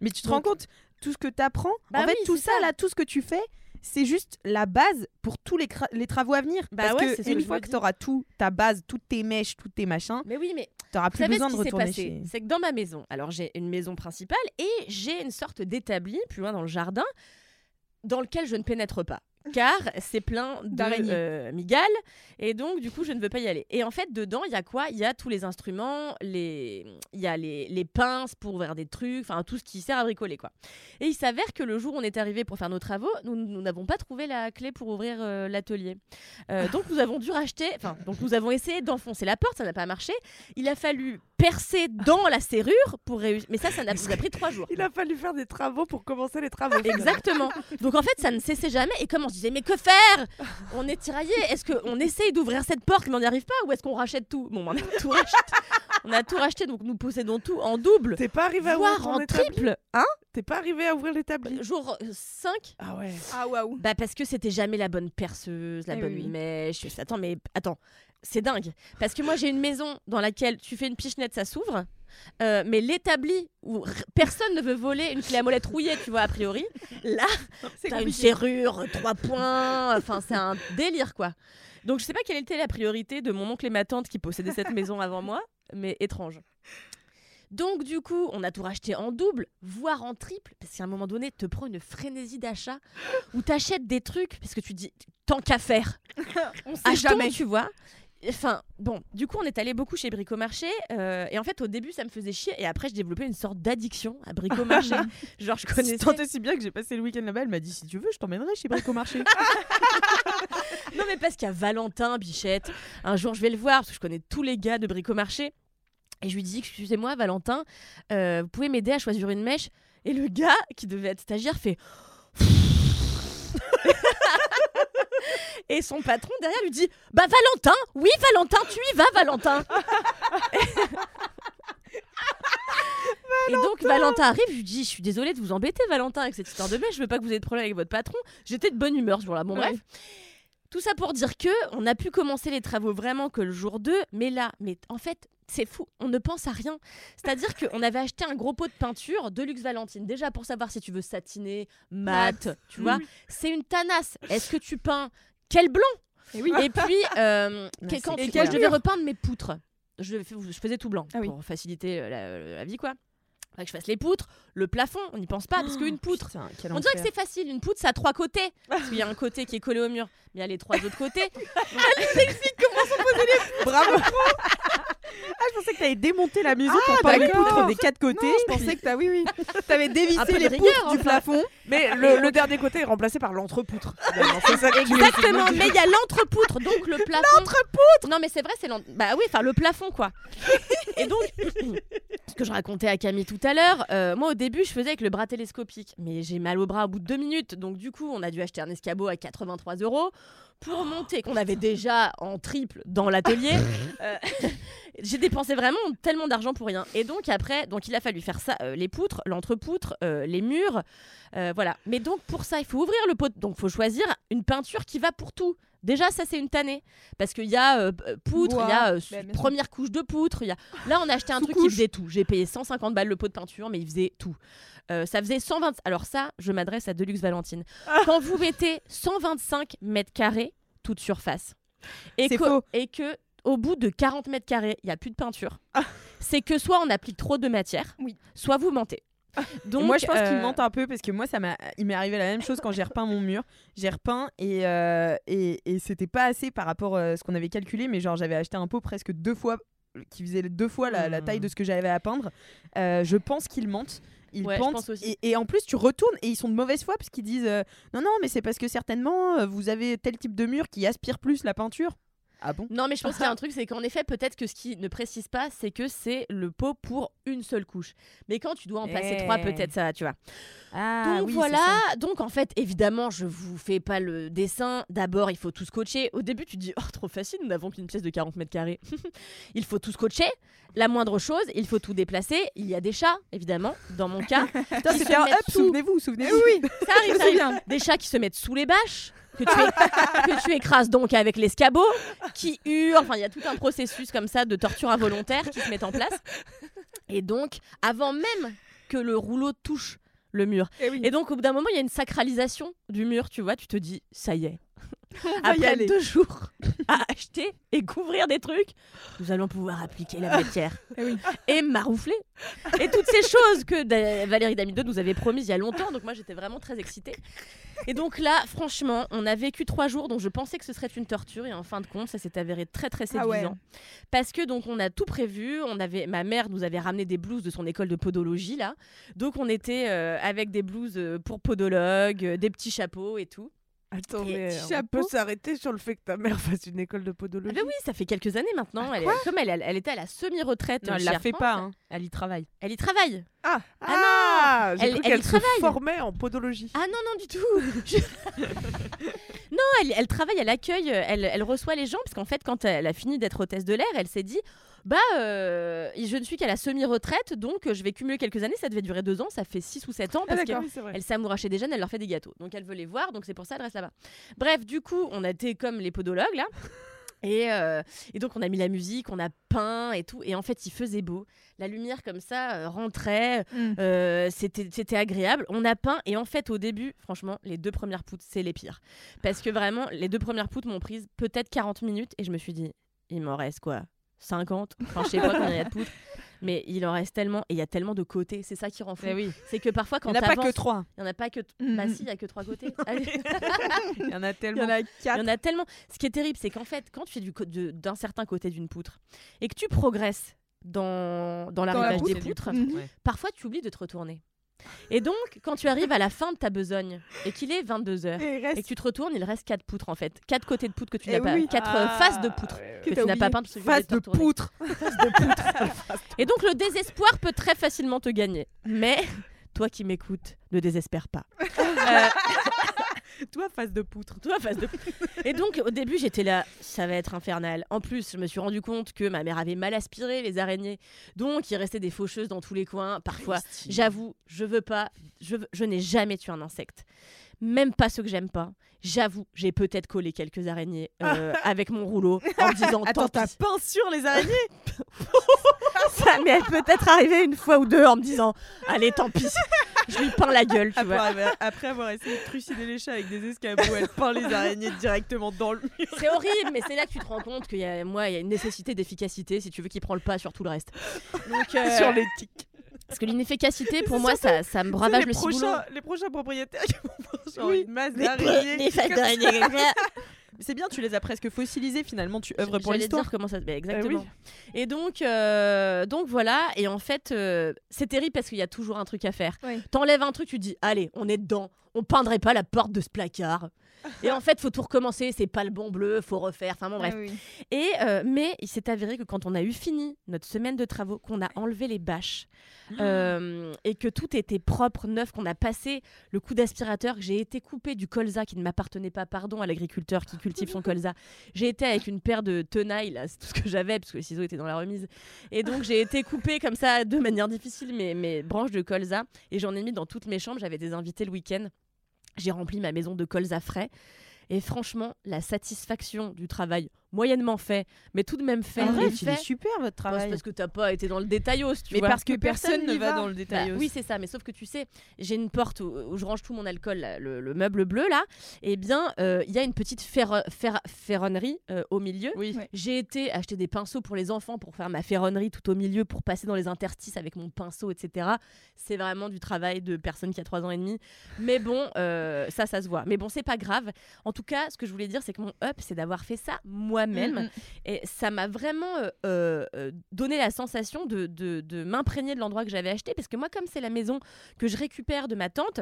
Mais tu te Donc- rends compte, tout ce que tu apprends, Bah en fait, oui, tout ça, ça. là, tout ce que tu fais, c'est juste la base pour tous les, travaux à venir. Bah Parce ouais, que une fois que tu auras tout, ta base, toutes tes mèches, toutes tes machins, Mais oui, mais tu n'auras Vous plus besoin ce de retourner chez. C'est que dans ma maison, alors j'ai une maison principale et j'ai une sorte d'établi plus loin dans le jardin dans lequel je ne pénètre pas. Car c'est plein de D'araignées. euh, migales et donc du coup je ne veux pas y aller. Et en fait dedans il y a quoi? Il y a tous les instruments, les il y a les, les pinces pour ouvrir des trucs, enfin tout ce qui sert à bricoler quoi. Et il s'avère que le jour où on est arrivé pour faire nos travaux, nous nous n'avons pas trouvé la clé pour ouvrir euh, l'atelier. Euh, donc nous avons dû racheter, enfin donc nous avons essayé d'enfoncer la porte, ça n'a pas marché. Il a fallu percer dans la serrure pour réussir. Mais ça, ça n'a- nous a pris trois jours. Il a fallu faire des travaux pour commencer les travaux. Exactement. Donc en fait, ça ne cessait jamais. Et comme on se disait, mais que faire? On est tiraillé. Est-ce qu'on essaye d'ouvrir cette porte, mais on n'y arrive pas, ou est-ce qu'on rachète tout? Bon, on a tout racheté. On a tout racheté, donc nous possédons tout en double, T'es pas arrivé à ouvrir en triple. T'es pas arrivé à ouvrir l'établi? Jour 5 Ah ouais. Ah waouh. Bah parce que c'était jamais la bonne perceuse, la Eh bonne oui, mèche. Attends, mais attends, c'est dingue. Parce que moi j'ai une maison dans laquelle tu fais une pichenette, ça s'ouvre. Euh, mais l'établi où personne ne veut voler une clé à molette rouillée, tu vois, a priori, là, C'est t'as une serrure, trois points, enfin, c'est un délire, quoi. Donc, je sais pas quelle était la priorité de mon oncle et ma tante qui possédaient cette maison avant moi, mais étrange. Donc, du coup, on a tout racheté en double, voire en triple, parce qu'à un moment donné, te prends une frénésie d'achat où t'achètes des trucs, parce que tu dis, tant qu'à faire, On sait jamais. tu vois. Enfin, bon, du coup, on est allé beaucoup chez Bricomarché. euh, et en fait, au début, ça me faisait chier. Et après, je développais une sorte d'addiction à Bricomarché. Genre, je connaissais. Tant et si bien que j'ai passé le week-end là-bas, elle m'a dit si tu veux, je t'emmènerai chez Bricomarché. Non, mais parce qu'il y a Valentin Bichette. Un jour, je vais le voir parce que je connais tous les gars de Bricomarché. Et je lui dis Excusez-moi, Valentin, euh, vous pouvez m'aider à choisir une mèche? Et le gars, qui devait être stagiaire, fait. Et son patron derrière lui dit Bah, Valentin, oui, Valentin, tu y vas, Valentin Et donc Valentin arrive, je lui dis, je suis désolée de vous embêter Valentin avec cette histoire de mèche, je veux pas que vous ayez de problème avec votre patron. J'étais de bonne humeur ce jour-là. Bon Ouais. bref. Tout ça pour dire que on a pu commencer les travaux vraiment que le jour 2, mais là, mais en fait, c'est fou, on ne pense à rien. C'est-à-dire qu'on avait acheté un gros pot de peinture de Luxe Valentine, déjà pour savoir si tu veux satiner, mat, tu vois. C'est une tanasse. Est-ce que tu peins? Quel blanc Et oui. Et puis, euh, que- quand je devais repeindre mes poutres. Je, je faisais tout blanc Ah oui. pour faciliter euh, la, la vie, quoi. Fallait que je fasse les poutres, le plafond, on n'y pense pas, parce qu'une poutre, Putain, quel on dirait que enfer. c'est facile, une poutre, ça a trois côtés. Parce qu'il y a un côté qui est collé au mur, mais il y a les trois autres côtés. Bravo Ah, je pensais que t'avais démonté la maison pour Ah, pas les poutres des quatre côtés. Non, je pensais que t'as oui oui. T'avais dévissé les rigueur, poutres du enfin. plafond. Mais le, le dernier côté est remplacé par l'entrepoutre. Exactement, mais il y a l'entrepoutre, donc le plafond. L'entrepoutre Non, mais c'est vrai, c'est l'en- Bah oui, enfin le plafond, quoi. Et donc, ce que je racontais à Camille tout à l'heure, euh, moi au début, je faisais avec le bras télescopique, mais j'ai mal au bras au bout de deux minutes, donc du coup, on a dû acheter un escabeau à 83 euros pour monter, qu'on avait déjà en triple dans l'atelier. Euh, j'ai dépensé vraiment tellement d'argent pour rien. Et donc après, donc il a fallu faire ça, euh, les poutres, l'entrepoutre, euh, les murs, voilà. Mais donc pour ça, il faut ouvrir le pot. Donc faut choisir une peinture qui va pour tout. Déjà, ça c'est une tannée parce qu'il y a euh, poutre, il y a euh, bah, sûr. première couche de poutre. Y a... Là, on a acheté un truc qui faisait tout. J'ai payé 150 balles le pot de peinture, mais il faisait tout. Euh, ça faisait 120. Alors ça, je m'adresse à Deluxe Valentine. Quand vous mettez 125 mètres carrés toute surface et que, faux. et que au bout de 40 mètres carrés, il y a plus de peinture. C'est que soit on applique trop de matière, Oui. soit vous mentez. Donc, moi, je pense qu'il euh, mente un peu parce que moi, ça m'a, il m'est arrivé la même chose quand j'ai repeint mon mur. J'ai repeint et euh, et, et c'était pas assez par rapport à ce qu'on avait calculé, mais genre j'avais acheté un pot presque deux fois qui faisait deux fois la, la taille de ce que j'avais à peindre. Euh, je pense qu'ils mentent. Ils Ouais, pense aussi. Et, et en plus, tu retournes et ils sont de mauvaise foi parce qu'ils disent euh, non, non, mais c'est parce que certainement euh, vous avez tel type de mur qui aspire plus la peinture. Ah bon? Non, mais je pense qu'il y a un truc, c'est qu'en effet, peut-être que ce qui ne précise pas, c'est que c'est le pot pour une seule couche. Mais quand tu dois en placer Eh. trois, peut-être ça, va, tu vois. Ah donc voilà. Donc en fait, évidemment, je vous fais pas le dessin. D'abord, il faut tout scotcher. Au début, tu dis, oh, trop facile, nous n'avons qu'une pièce de 40 mètres carrés. il faut tout scotcher. La moindre chose, il faut tout déplacer. Il y a des chats, évidemment, dans mon cas. C'était un up, sous- souvenez-vous, souvenez-vous. Oui, Ça arrive, ça arrive. Des chats qui se mettent sous les bâches. Que tu, que tu écrases donc avec l'escabeau, qui hurlent. Enfin, il y a tout un processus comme ça de torture involontaire qui se met en place. Et donc, avant même que le rouleau touche le mur. Et oui. Et donc, au bout d'un moment, il y a une sacralisation du mur, tu vois. Tu te dis, ça y est. Après deux jours à acheter et couvrir des trucs, nous allons pouvoir appliquer la matière Eh oui. et maroufler. Et toutes ces choses que Valérie Damido nous avait promises il y a longtemps. Donc moi, j'étais vraiment très excitée. Et donc là, franchement, on a vécu trois jours dont je pensais que ce serait une torture et en fin de compte, ça s'est avéré très très séduisant. Ah ouais. Parce que donc on a tout prévu. On avait, ma mère nous avait ramené des blouses de son école de podologie là. Donc on était euh, avec des blouses euh, pour podologue, euh, des petits chapeaux et tout. Attends, Et mais on chapeau. peut s'arrêter sur le fait que ta mère fasse une école de Ah podologie. bah oui, ça fait quelques années maintenant. elle est- comme elle, elle, elle était à la semi-retraite. Non, elle chez la Air fait France, pas, hein. elle y travaille. Elle y travaille. Ah, Ah j'ai Elle- cru elle y qu'elle se travaille. formait en podologie. Ah non, non, du tout. Je- non, elle, elle travaille, elle accueille, elle, elle reçoit les gens, parce qu'en fait, quand elle a fini d'être hôtesse de l'air, elle s'est dit Bah, euh, je ne suis qu'à la semi-retraite, donc euh, je vais cumuler quelques années. Ça devait durer deux ans, ça fait six ou sept ans, parce que. d'accord. Oui, c'est vrai. Elle s'est amourachée des jeunes, elle leur fait des gâteaux. Donc elle veut les voir, donc c'est pour ça elle reste là-bas. Bref, du coup, on a été comme les podologues là. Et, euh, et donc on a mis la musique, on a peint et tout. Et en fait, il faisait beau. La lumière comme ça rentrait. Mm. euh, C'était c'était agréable. On a peint. Et en fait, au début, franchement, les deux premières poutres, c'est les pires. Parce que vraiment, les deux premières poutres m'ont prise peut-être 40 minutes. Et je me suis dit, il m'en reste quoi? 50 Enfin, je sais pas combien il y a de poutres. Mais il en reste tellement. Et il y a tellement de côtés. C'est ça qui rend fou. Eh oui. C'est que parfois, Il quand n'y en a pas que trois. il y en a pas que. t- Mm. Bah si, il y a que trois côtés. Il y en a Il y tellement. en a Il y quatre. en a tellement. Ce qui est terrible, c'est qu'en fait, quand tu fais du co- de- d'un certain côté d'une poutre et que tu progresses dans, dans Dans la l'arrivage des poutre. poutres, Mhm. Ouais. parfois tu oublies de te retourner. Et donc, quand tu arrives à la fin de ta besogne et qu'il est 22h Et reste et que tu te retournes, il reste quatre poutres en fait. Quatre côtés de poutres que tu Eh n'as pas. oui. Quatre Ah, euh, faces de poutres que Que tu n'as pas peintes Face de retourner. poutre. Et donc, le désespoir peut très facilement te gagner. Mais toi qui m'écoutes, ne désespère pas. Euh, Toi, face de poutre. Toi, face de... Et donc, au début, j'étais là, ça va être infernal. En plus, je me suis rendu compte que ma mère avait mal aspiré les araignées. Donc, il restait des faucheuses dans tous les coins. Parfois, j'avoue, je veux pas, je, veux- je n'ai jamais tué un insecte. Même pas ceux que j'aime pas. J'avoue, j'ai peut-être collé quelques araignées euh, avec mon rouleau en me disant Attends, tant t'as peint sur les araignées Ça m'est peut-être arrivé une fois ou deux en me disant allez, tant pis. Je lui peins la gueule, tu après, vois. avoir- après avoir essayé de trucider les chats avec des escabeaux, elle peint les araignées directement dans le mur. C'est horrible, mais c'est là que tu te rends compte qu'il y a, moi, il y a une nécessité d'efficacité si tu veux qu'il prend le pas sur tout le reste. Donc, euh, Sur l'éthique. Parce que l'inefficacité, pour moi, ça, ça me bravage le ciboulot. les prochains propriétaires qui vont genre Oui. une masse d'araignées. les C'est bien, tu les as presque fossilisés finalement, tu œuvres pour l'histoire. dire comment ça se... bah, exactement. oui. Et donc, euh, donc voilà. Et en fait, euh, c'est terrible parce qu'il y a toujours un truc à faire. Oui. T'enlèves un truc, tu te dis, allez, on est dedans. On peindrait pas la porte de ce placard. Et en fait, faut tout recommencer. C'est pas le bon bleu, faut refaire. Enfin bon, bref. Ah oui. Et euh, mais il s'est avéré que quand on a eu fini notre semaine de travaux, qu'on a enlevé les bâches euh, et que tout était propre, neuf, qu'on a passé le coup d'aspirateur, que j'ai été coupée du colza qui ne m'appartenait pas, pardon à l'agriculteur qui cultive son colza. J'ai été avec une paire de tenailles, là, c'est tout ce que j'avais parce que les ciseaux étaient dans la remise. Et donc j'ai été coupée comme ça de manière difficile mes, mes branches de colza et j'en ai mis dans toutes mes chambres. J'avais des invités le week-end. J'ai rempli ma maison de colza frais. Et franchement, la satisfaction du travail moyennement fait, mais tout de même fait, En vrai, et il fait. est super votre Bah, c'est travail. parce que t'as pas été dans le détaillos, tu Mais vois. parce que personne personne ne va va. dans le Bah, détail. oui, c'est ça, mais sauf que tu sais, j'ai une porte où, où je range tout mon alcool, là, le, le meuble bleu là, et bien euh, il y a une petite ferro- fer- ferronnerie euh, au milieu. Oui. Ouais. J'ai été acheter des pinceaux pour les enfants pour faire ma ferronnerie tout au milieu, pour passer dans les interstices avec mon pinceau, etc. C'est vraiment du travail de personne qui a 3 ans et demi. Mais bon, euh, ça, ça se voit. Mais bon, c'est pas grave. En tout cas, ce que je voulais dire, c'est que mon up, c'est d'avoir fait ça moi-même. Mm, mm. Et ça m'a vraiment euh, euh, euh, donné la sensation de, de, de m'imprégner de l'endroit que j'avais acheté. Parce que moi, comme c'est la maison que je récupère de ma tante,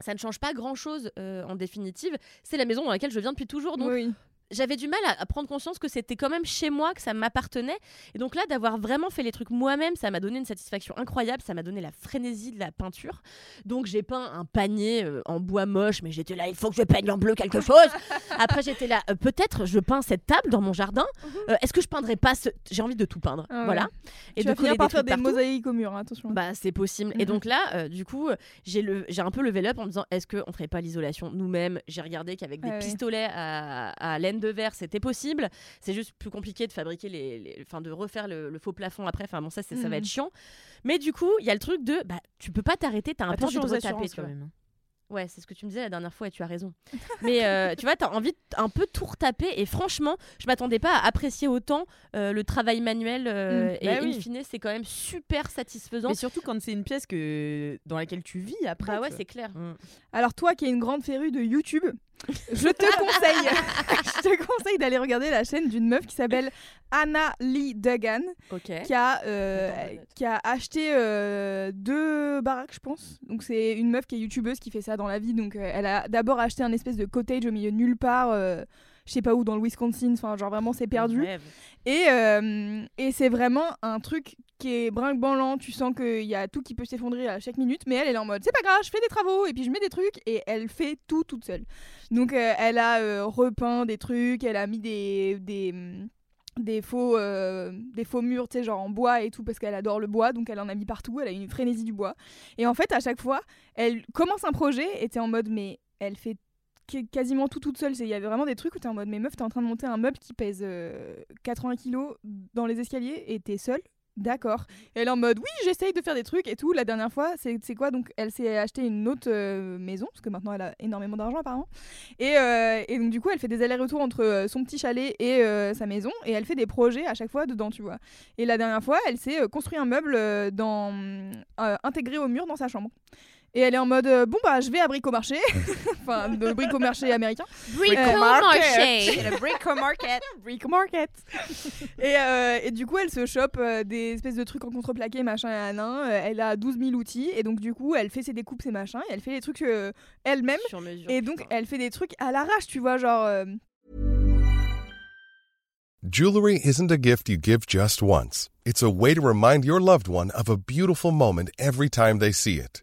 ça ne change pas grand-chose euh, en définitive. C'est la maison dans laquelle je viens depuis toujours. Donc Oui. J'avais du mal à, à prendre conscience que c'était quand même chez moi, que ça m'appartenait. Et donc là, d'avoir vraiment fait les trucs moi-même, ça m'a donné une satisfaction incroyable. Ça m'a donné la frénésie de la peinture. Donc j'ai peint un panier euh, en bois moche, mais j'étais là, il faut que je peigne en bleu quelque chose. Après, j'étais là, euh, peut-être je peins cette table dans mon jardin. Euh, Est-ce que je peindrais pas ce... J'ai envie de tout peindre. Ah ouais. voilà. Et tu de vas finir coller par des faire des partout. mosaïques au mur, hein, attention. Bah, c'est possible. Et Mhm. donc là, du coup, j'ai le, un peu levé up en me disant, est-ce qu'on ferait pas l'isolation nous-mêmes? J'ai regardé qu'avec des Ah ouais. pistolets à, à laine de verre, c'était possible. C'est juste plus compliqué de fabriquer les, les- enfin, de refaire le, le faux plafond après. Enfin bon, ça, c'est- ça va Mhm. être chiant. Mais du coup, il y a le truc de, bah, tu peux pas t'arrêter. T'as un peu envie de retaper, tu vois. même. Ouais, c'est ce que tu me disais la dernière fois et tu as raison. Mais euh, tu vois, t'as envie de un peu tout retaper et franchement, je m'attendais pas à apprécier autant euh, le travail manuel euh, Mm. et Bah in oui. fine, c'est quand même super satisfaisant. Mais surtout quand c'est une pièce que dans laquelle tu vis après. Bah ouais, c'est clair. Mm. Alors toi qui es une grande férue de YouTube, Je te conseille, je te conseille d'aller regarder la chaîne d'une meuf qui s'appelle Anna Lee Duggan, qui a, euh, qui a acheté euh, deux baraques, je pense. Donc c'est une meuf qui est youtubeuse qui fait ça dans la vie. Donc euh, elle a d'abord acheté un espèce de cottage au milieu de nulle part, je sais pas où, dans le Wisconsin. Enfin, genre vraiment, c'est perdu. Et, euh, et c'est vraiment un truc qui est brinque-ballant. Tu sens qu'il y a tout qui peut s'effondrer à chaque minute. Mais elle, elle est en mode c'est pas grave, je fais des travaux et puis je mets des trucs. Et elle fait tout toute seule. Donc euh, elle a euh, repeint des trucs, elle a mis des. des des faux, euh, des faux murs, tu sais, genre en bois et tout, parce qu'elle adore le bois, donc elle en a mis partout, elle a une frénésie du bois. Et en fait, à chaque fois, elle commence un projet et t'es en mode, mais elle fait quasiment tout toute seule. Il y avait vraiment des trucs où t'es en mode, mais meuf, t'es en train de monter un meuble qui pèse euh, 80 kilos dans les escaliers et t'es seule. D'accord. Elle est en mode, oui, j'essaye de faire des trucs et tout. La dernière fois, c'est quoi? Donc, elle s'est acheté une autre euh, maison, parce que maintenant elle a énormément d'argent apparemment. Et, euh, et donc, du coup, elle fait des allers-retours entre euh, son petit chalet et sa maison. Et elle fait des projets à chaque fois dedans, tu vois. Et la dernière fois, elle s'est construit un meuble intégré au mur dans sa chambre. Et elle est en mode, euh, bon, bah, je vais à Bricomarché. enfin, le Bricomarché américain. Brico-marché. le Brico Market. Brico Market. et, euh, et du coup, elle se chope euh, des espèces de trucs en contreplaqué, machin et nain. Euh, elle a 12 000 outils. Et donc, du coup, elle fait ses découpes, ses machins. Et elle fait les trucs euh, elle-même. Sur mesure. Et donc, putain. elle fait des trucs à l'arrache, tu vois, genre. euh, Jewelry isn't a gift you give just once. It's a way to remind your loved one of a beautiful moment every time they see it.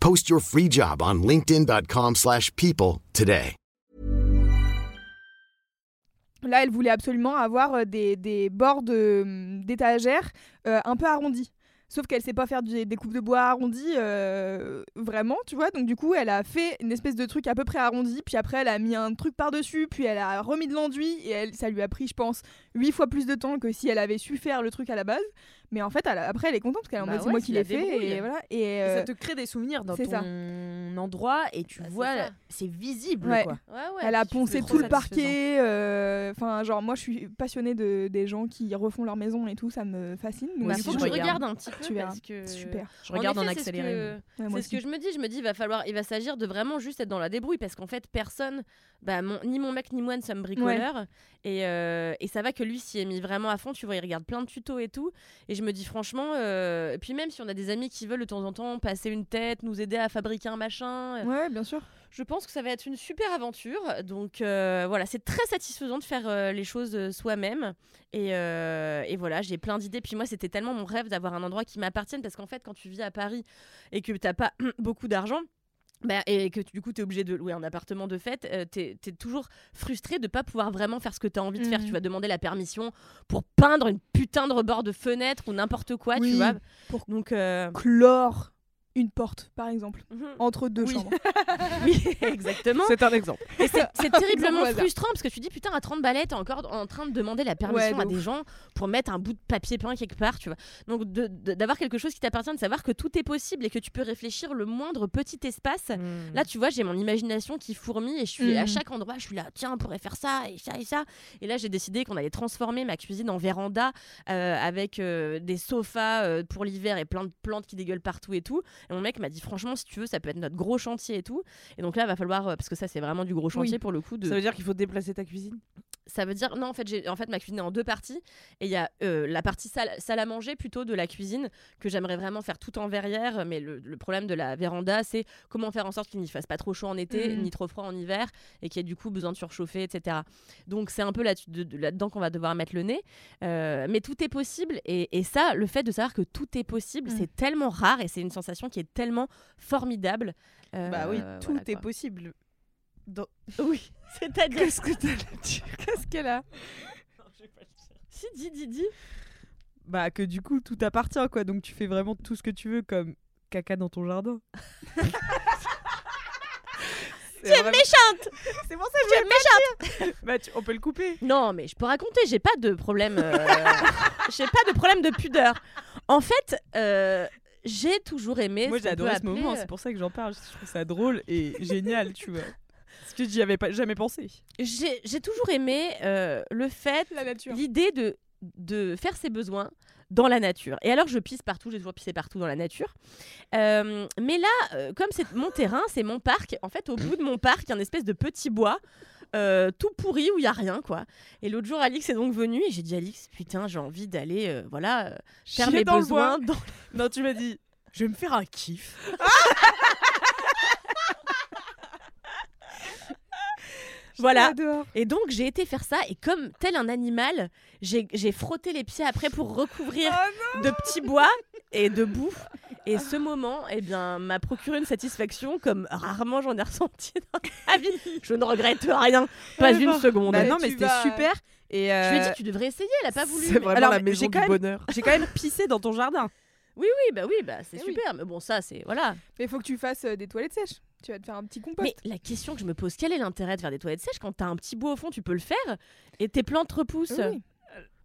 Post your free job on linkedin.com/people slash people today. Là, elle voulait absolument avoir euh, des, bords de- d'étagères euh, un peu arrondis. Sauf qu'elle sait pas faire des coupes de bois arrondies euh, vraiment, tu vois. Donc du coup, elle a fait une espèce de truc à peu près arrondi, puis après elle a mis un truc par-dessus, puis elle a remis de l'enduit et ça lui a pris, je pense, huit fois plus de temps que si elle avait su faire le truc à la base. Mais en fait, elle après, elle est contente parce qu'elle est en Bah mode c'est moi qui la l'ai fait et voilà. Et, Et euh, ça te crée des souvenirs dans ton ça. endroit et tu Bah, vois, ça. c'est visible Ouais. quoi. Ouais, ouais, elle a poncé tout le parquet. euh, Enfin, genre, moi, je suis passionnée de, des gens qui refont leur maison et tout, ça me fascine. Donc, Il faut que je regarde. un petit peu Tu verras. parce que super. Je regarde en, effet, c'est ce accéléré. que- Ouais, C'est ce que je me dis. Je me dis, il va falloir, il va s'agir de vraiment juste être dans la débrouille parce qu'en fait, personne, bah, mon- ni mon mec ni moi ne sommes bricoleurs. Et, euh, et ça va que lui s'y est mis vraiment à fond. Tu vois, il regarde plein de tutos et tout. Et je me dis, franchement, euh, puis même si on a des amis qui veulent de temps en temps passer une tête, nous aider à fabriquer un machin, euh, Ouais, bien sûr. je pense que ça va être une super aventure. Donc euh, voilà, c'est très satisfaisant de faire euh, les choses soi-même. Et, et voilà, j'ai plein d'idées. Puis moi, c'était tellement mon rêve d'avoir un endroit qui m'appartienne parce qu'en fait, quand tu vis à Paris et que t'as pas beaucoup d'argent, bah, et que tu- du coup tu es obligé de louer un appartement de fête, euh, t'es es toujours frustré de pas pouvoir vraiment faire ce que tu as envie de faire. Tu vas demander la permission pour peindre une putain de rebord de fenêtre ou n'importe quoi, tu vois. pour- Donc euh, Clore une porte, par exemple, mhm. entre deux Oui. chambres. oui, exactement. C'est un exemple. Et c'est terriblement frustrant parce que tu dis putain à 30 balais t'es encore en train de demander la permission Ouais, à de des gens pour mettre un bout de papier peint quelque part tu vois donc de- de- d'avoir quelque chose qui t'appartient de savoir que tout est possible et que tu peux réfléchir le moindre petit espace là tu vois j'ai mon imagination qui fourmille et je suis à Mm. chaque endroit je suis là tiens on pourrait faire ça et ça et ça et là j'ai décidé qu'on allait transformer ma cuisine en véranda euh, avec euh, des sofas euh, pour l'hiver et plein de plantes qui dégueulent partout et tout et mon mec m'a dit franchement si tu veux ça peut être notre gros chantier et tout et donc là va falloir euh, parce que ça c'est vraiment du gros chantier Oui. pour le coup de Ça veut dire qu'il faut déplacer ta cuisine? Ça veut dire non en fait j'ai en fait ma cuisine est en deux parties et il y a euh, la partie salle, salle à manger plutôt de la cuisine que j'aimerais vraiment faire tout en verrière mais le, le problème de la véranda c'est comment faire en sorte qu'il n'y fasse pas trop chaud en été Mhm. ni trop froid en hiver et qu'il y ait du coup besoin de surchauffer etc donc c'est un peu là- de- de- là-dedans qu'on va devoir mettre le nez Euh, mais tout est possible et, et ça le fait de savoir que tout est possible Mhm. c'est tellement rare et c'est une sensation qui est tellement formidable Euh, Bah oui, tout voilà, est quoi. possible. Dans- oui c'est-à-dire Qu'est-ce que t'as à dire Qu'est-ce qu'elle a si dis dis dis Bah que du coup tout appartient quoi, donc tu fais vraiment tout ce que tu veux comme caca dans ton jardin. tu es méchante C'est pour ça tu es méchante Bah tu- on peut le couper. Non, mais je peux raconter, j'ai pas de problème. euh, j'ai pas de problème de pudeur. En fait, euh, j'ai toujours aimé. Moi j'ai qu'on peut adoré ce appeler, moment, euh, c'est pour ça que j'en parle. Je trouve ça drôle et génial, tu vois. J'y avais pas jamais pensé. J'ai j'ai toujours aimé euh, le fait, La nature. l'idée de, de faire ses besoins dans la nature. Et alors, je pisse partout, j'ai toujours pissé partout dans la nature. Euh, mais là, euh, comme c'est mon terrain, c'est mon parc, en fait, au bout de mon parc, il y a une espèce de petit bois. euh, tout pourri où il y a rien quoi. Et l'autre jour Alix est donc venu et j'ai dit Alix putain j'ai envie d'aller euh, voilà euh, faire mes dans le besoins bois. dans Non, tu m'as dit, je vais me faire un kiff. Voilà. Et donc j'ai été faire ça et comme tel un animal, j'ai j'ai frotté les pieds après pour recouvrir Oh de petits bois et de boue. Et ce moment, eh bien, m'a procuré une satisfaction comme rarement j'en ai ressenti dans ma vie. Je ne regrette rien, pas une bon. seconde. Bah Mais non, mais c'était vas- super. Et Je lui ai euh, dit tu devrais essayer, elle a pas voulu. C'est mais- vraiment Alors, la mais maison j'ai du quand même- bonheur. J'ai quand même pissé dans ton jardin. Oui, bah oui, bah c'est Eh oui. super. Mais bon, ça c'est voilà. Mais il faut que tu fasses euh, des toilettes sèches. Tu vas te faire un petit compost. Mais la question que je me pose, quel est l'intérêt de faire des toilettes sèches quand t'as un petit bois au fond, tu peux le faire et tes plantes repoussent? Oui.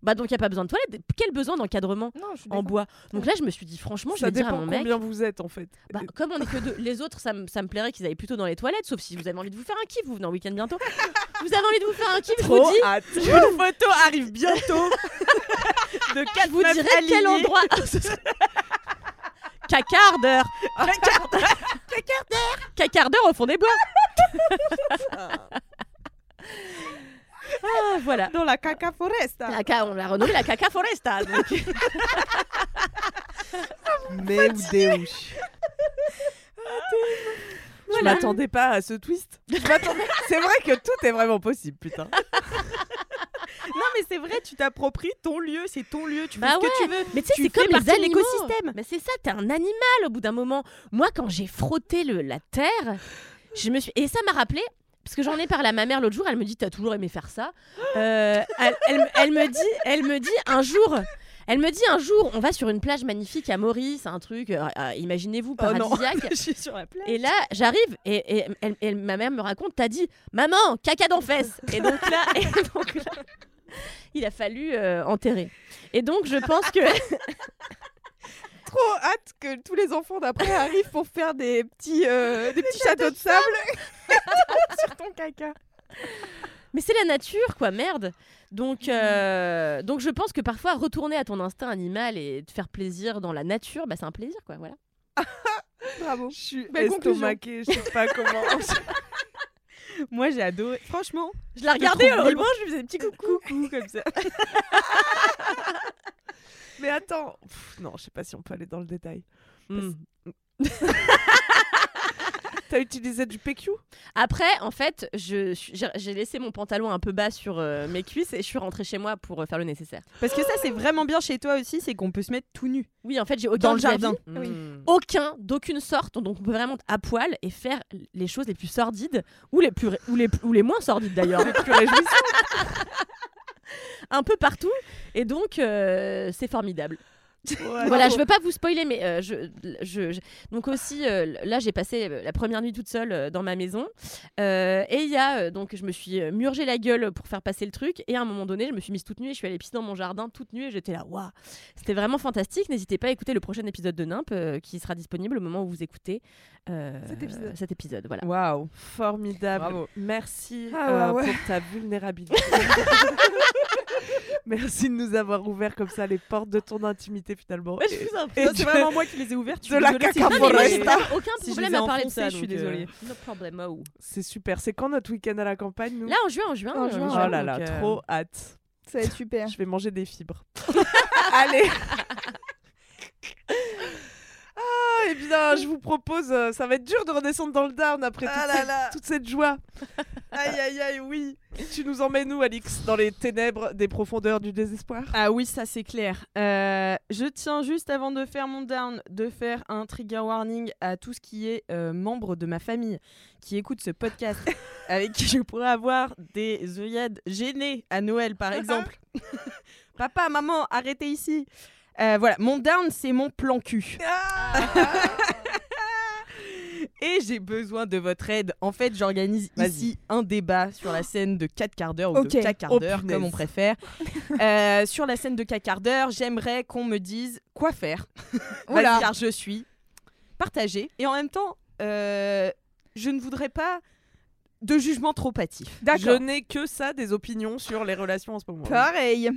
Bah donc il y a pas besoin de toilettes. Quel besoin d'encadrement en bois? Donc là, je me suis dit franchement, je Ça vais dire à mon mec. combien vous êtes en fait. Bah, comme on est que deux, les autres, ça, me- ça me plairait qu'ils aillent plutôt dans les toilettes, sauf si vous avez envie de vous faire un kiff, vous venez en week-end bientôt. vous avez envie de vous faire un kiff, je vous dis, hâte. Une photo arrive bientôt. de je quatre vous dirai quel endroit. Ce serait- Cacardeur Cacardeur au fond des bois Ah, voilà. Dans la caca foresta. La ca- on l'a renommé la caca foresta. donc. Mais ou Deus. Je Voilà. m'attendais pas à ce twist. Je m'attendais- C'est vrai que tout est vraiment possible, putain. Non, mais c'est vrai, tu t'appropries ton lieu, c'est ton lieu, tu fais Bah ce que tu veux. Mais tu sais, c'est comme les animaux. l'écosystème. Mais c'est ça, t'es un animal au bout d'un moment. Moi, quand j'ai frotté le, la terre, je me suis et ça m'a rappelé. Parce que j'en ai parlé à ma mère l'autre jour, elle me dit t'as toujours aimé faire ça. Euh, elle, elle- elle me dit, elle me dit un jour, elle me dit un jour, on va sur une plage magnifique à Maurice, un truc, euh, euh, imaginez-vous Oh non. paradisiaque. Je suis sur la plage. Et là, j'arrive et, et elle- elle- ma mère me raconte, t'as dit, maman, caca d'en fesses. Et donc là, et donc là, il a fallu euh, enterrer. Et donc, je pense que trop hâte que tous les enfants d'après arrivent pour faire des petits, euh, des petits châteaux de sable sur ton caca. Mais c'est la nature, quoi, merde. Donc, euh, donc je pense que parfois retourner à ton instinct animal et te faire plaisir dans la nature, bah, c'est un plaisir, quoi. Voilà. Bravo. Je suis estomaquée, je sais pas comment. Moi j'ai adoré. Franchement, Je la regardais loin, je lui faisais des petits coucous. coucou comme ça. Mais attends, Pff, non, je sais pas si on peut aller dans le détail. Hmm. T'as utilisé du PQ Après, en fait, je suis- j'ai laissé mon pantalon un peu bas sur euh, mes cuisses et je suis rentrée chez moi pour euh, faire le nécessaire. Parce que ça c'est vraiment bien chez toi aussi, c'est qu'on peut se mettre tout nu. Oui, en fait, j'ai aucun Dans le jardin. Oui. Hmm. aucun, d'aucune sorte. Donc on peut vraiment être à poil et faire les choses les plus sordides ou les plus ou les, ou les moins sordides d'ailleurs, Plus un peu partout. Et donc euh, c'est formidable. Voilà, je veux pas vous spoiler, mais euh, je, je, je- donc aussi euh, là j'ai passé euh, la première nuit toute seule euh, dans ma maison Euh, et il y a euh, donc je me suis murgé la gueule pour faire passer le truc et à un moment donné je me suis mise toute nue et je suis allée pisser dans mon jardin toute nue et j'étais là waouh c'était vraiment fantastique n'hésitez pas à écouter le prochain épisode de Nimp euh, qui sera disponible au moment où vous écoutez euh, Cet épisode. cet épisode voilà Waouh, formidable. Bravo. Merci Ah euh, ouais, ouais. pour ta vulnérabilité. Merci de nous avoir ouvert comme ça les portes de ton intimité finalement. Je vous en prie. C'est de- vraiment moi qui les ai ouvertes. de la caca aucun Si je problème à parler de ça. je suis euh, désolée. No problem. oh. C'est super. C'est quand notre week-end à la campagne nous Là, en juin, en juin. En euh, juin, Oh là là, euh, trop hâte. Ça va être super. Je vais manger des fibres. Allez. Ah, et bien, je vous propose, euh, ça va être dur de redescendre dans le down après toute, Ah là cette, là. toute cette joie. Aïe, aïe, aïe, oui. Tu nous emmènes où, Alix Dans les ténèbres des profondeurs du désespoir? Ah oui, ça c'est clair. Euh, je tiens juste avant de faire mon down, de faire un trigger warning à tout ce qui est euh, membre de ma famille qui écoute ce podcast, avec qui je pourrais avoir des œillades gênées à Noël par exemple. Papa, maman, arrêtez ici. Euh, voilà, mon down c'est mon plan cul. Et j'ai besoin de votre aide. En fait, j'organise ici un débat sur la scène de 4 quarts d'heure ou de 4 quarts Oh, d'heure, comme on préfère. Euh, sur la scène de 4 quarts d'heure, j'aimerais qu'on me dise quoi faire. Oula. Car je suis partagée. Et en même temps, euh, je ne voudrais pas de jugement trop hâtif. Je n'ai que ça, des opinions sur les relations en ce moment. Pareil.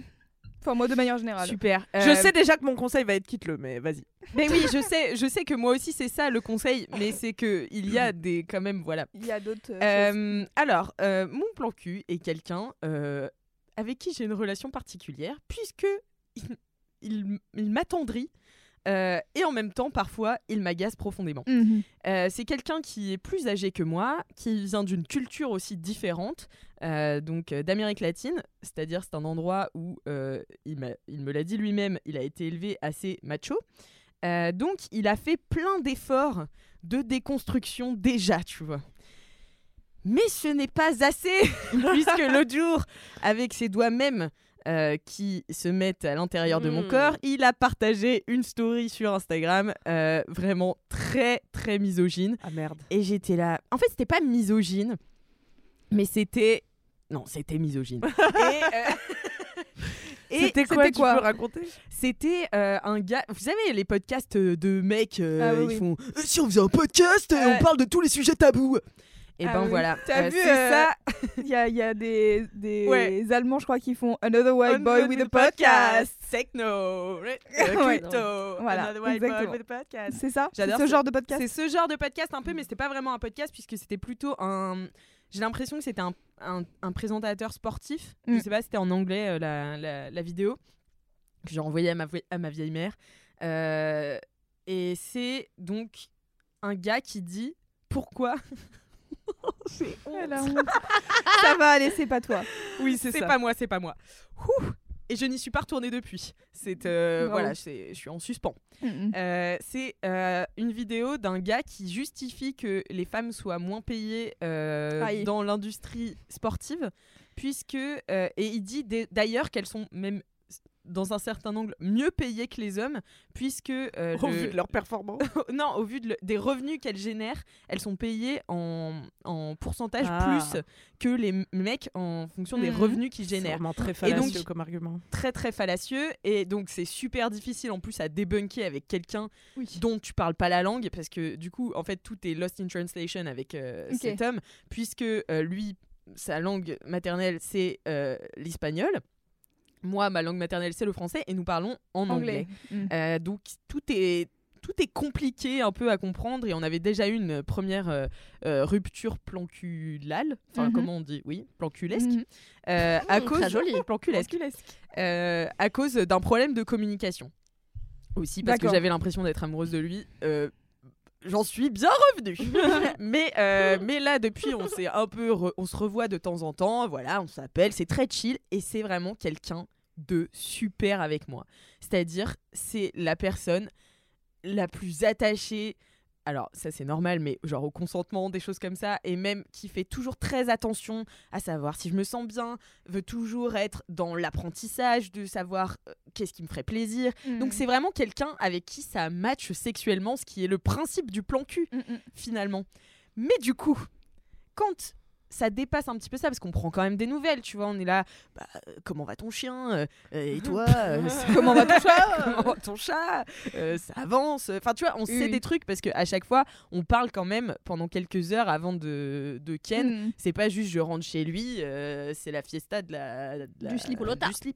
Enfin, moi, de manière générale. Super. Je Euh, sais déjà que mon conseil va être quitte-le, mais vas-y. Mais oui, je sais, je sais que moi aussi c'est ça le conseil, mais c'est que il y a des quand même voilà. Il y a d'autres euh. Euh, alors, euh, mon plan cul est quelqu'un avec qui j'ai une relation particulière, puisque il, il- il m'attendrit euh, et en même temps, parfois, il m'agace profondément. Mhm. Euh, c'est quelqu'un qui est plus âgé que moi, qui vient d'une culture aussi différente, euh, donc d'Amérique latine, c'est-à-dire c'est un endroit où, il, il me l'a dit lui-même, il a été élevé assez macho. Donc il a fait plein d'efforts de déconstruction déjà, tu vois. Mais ce n'est pas assez, puisque l'autre jour, avec ses doigts même euh, qui se mettent à l'intérieur de mon Mm. corps, il a partagé une story sur Instagram euh, vraiment très très misogyne. Ah merde. Et j'étais là. En fait, c'était pas misogyne, mais c'était. Non, c'était misogyne. et. euh, et C'était quoi, c'était tu quoi peux raconter? C'était euh, un gars. Vous savez, les podcasts de mecs, Ah oui, ils oui. font. Si on faisait un podcast, Ouais. on parle de tous les sujets tabous. Et Ah ben oui. voilà. T'as euh, vu, c'est euh, ça. Il y a, y a des, des Ouais. Allemands, je crois, qui font Another White Boy with a podcast. Techno. Ouais. Crypto. Voilà, Another white boy exactement. with a podcast. C'est ça? J'adore ce genre de podcast? C'est ce genre de podcast un peu, mais c'était pas vraiment un podcast puisque c'était plutôt un. J'ai l'impression que c'était un, un- un présentateur sportif. Je Mm. sais pas, c'était en anglais euh, la, la- la vidéo que j'ai envoyée à ma, à ma vieille mère. Euh, et c'est donc un gars qui dit pourquoi. J'ai honte. Ça va aller, c'est pas toi. Oui, c'est C'est ça. pas moi, c'est pas moi. Ouh. Et je n'y suis pas retournée depuis. C'est euh, Bravo. voilà, c'est- je suis en suspens. Mhm. Euh, c'est euh, une vidéo d'un gars qui justifie que les femmes soient moins payées euh, dans l'industrie sportive, puisque et il dit d'ailleurs qu'elles sont même dans un certain angle mieux payées que les hommes, puisque euh, Au le- vu de leur performance. non, au vu de le- des revenus qu'elles génèrent, elles sont payées en, en pourcentage Ah. plus que les mecs en fonction des Mhm. revenus qu'ils C'est génèrent vraiment très Et donc- fallacieux comme argument. très très fallacieux et donc c'est super difficile en plus à débunker avec quelqu'un Oui. dont tu parles pas la langue parce que du coup en fait tout est lost in translation avec euh, cet homme puisque euh, lui sa langue maternelle c'est euh, l'espagnol moi ma langue maternelle c'est le français et nous parlons en anglais, Mhm. Euh, donc tout est tout est compliqué un peu à comprendre et on avait déjà eu une première euh, euh, rupture planculale, enfin Mhm. comment on dit, oui, planculesque, Mhm. euh, à Mmh, cause planculesque, euh, à cause d'un problème de communication. Aussi parce que j'avais l'impression d'être amoureuse de lui. J'en suis bien revenue. mais, mais là, depuis, on s'est un peu, on se revoit de temps en temps. Voilà, on s'appelle, c'est très chill et c'est vraiment quelqu'un de super avec moi. C'est-à-dire, c'est la personne la plus attachée. Alors, ça c'est normal, mais genre au consentement, des choses comme ça, et même qui fait toujours très attention à savoir si je me sens bien, veut toujours être dans l'apprentissage, de savoir euh, qu'est-ce qui me ferait plaisir. Donc Mhm. c'est vraiment quelqu'un avec qui ça match sexuellement, ce qui est le principe du plan cul Mhm. finalement. Mais du coup, quand ça dépasse un petit peu ça parce qu'on prend quand même des nouvelles, tu vois. On est là, bah, euh, comment va ton chien Euh, euh, Et toi euh, Comment va ton chat Comment va ton chat Euh, Ça avance. Enfin, tu vois, on sait des trucs parce qu'à chaque fois, on parle quand même pendant quelques heures avant de, de Ken. Mm. C'est pas juste je rentre chez lui, c'est la fiesta de la, de la- Du slip. Du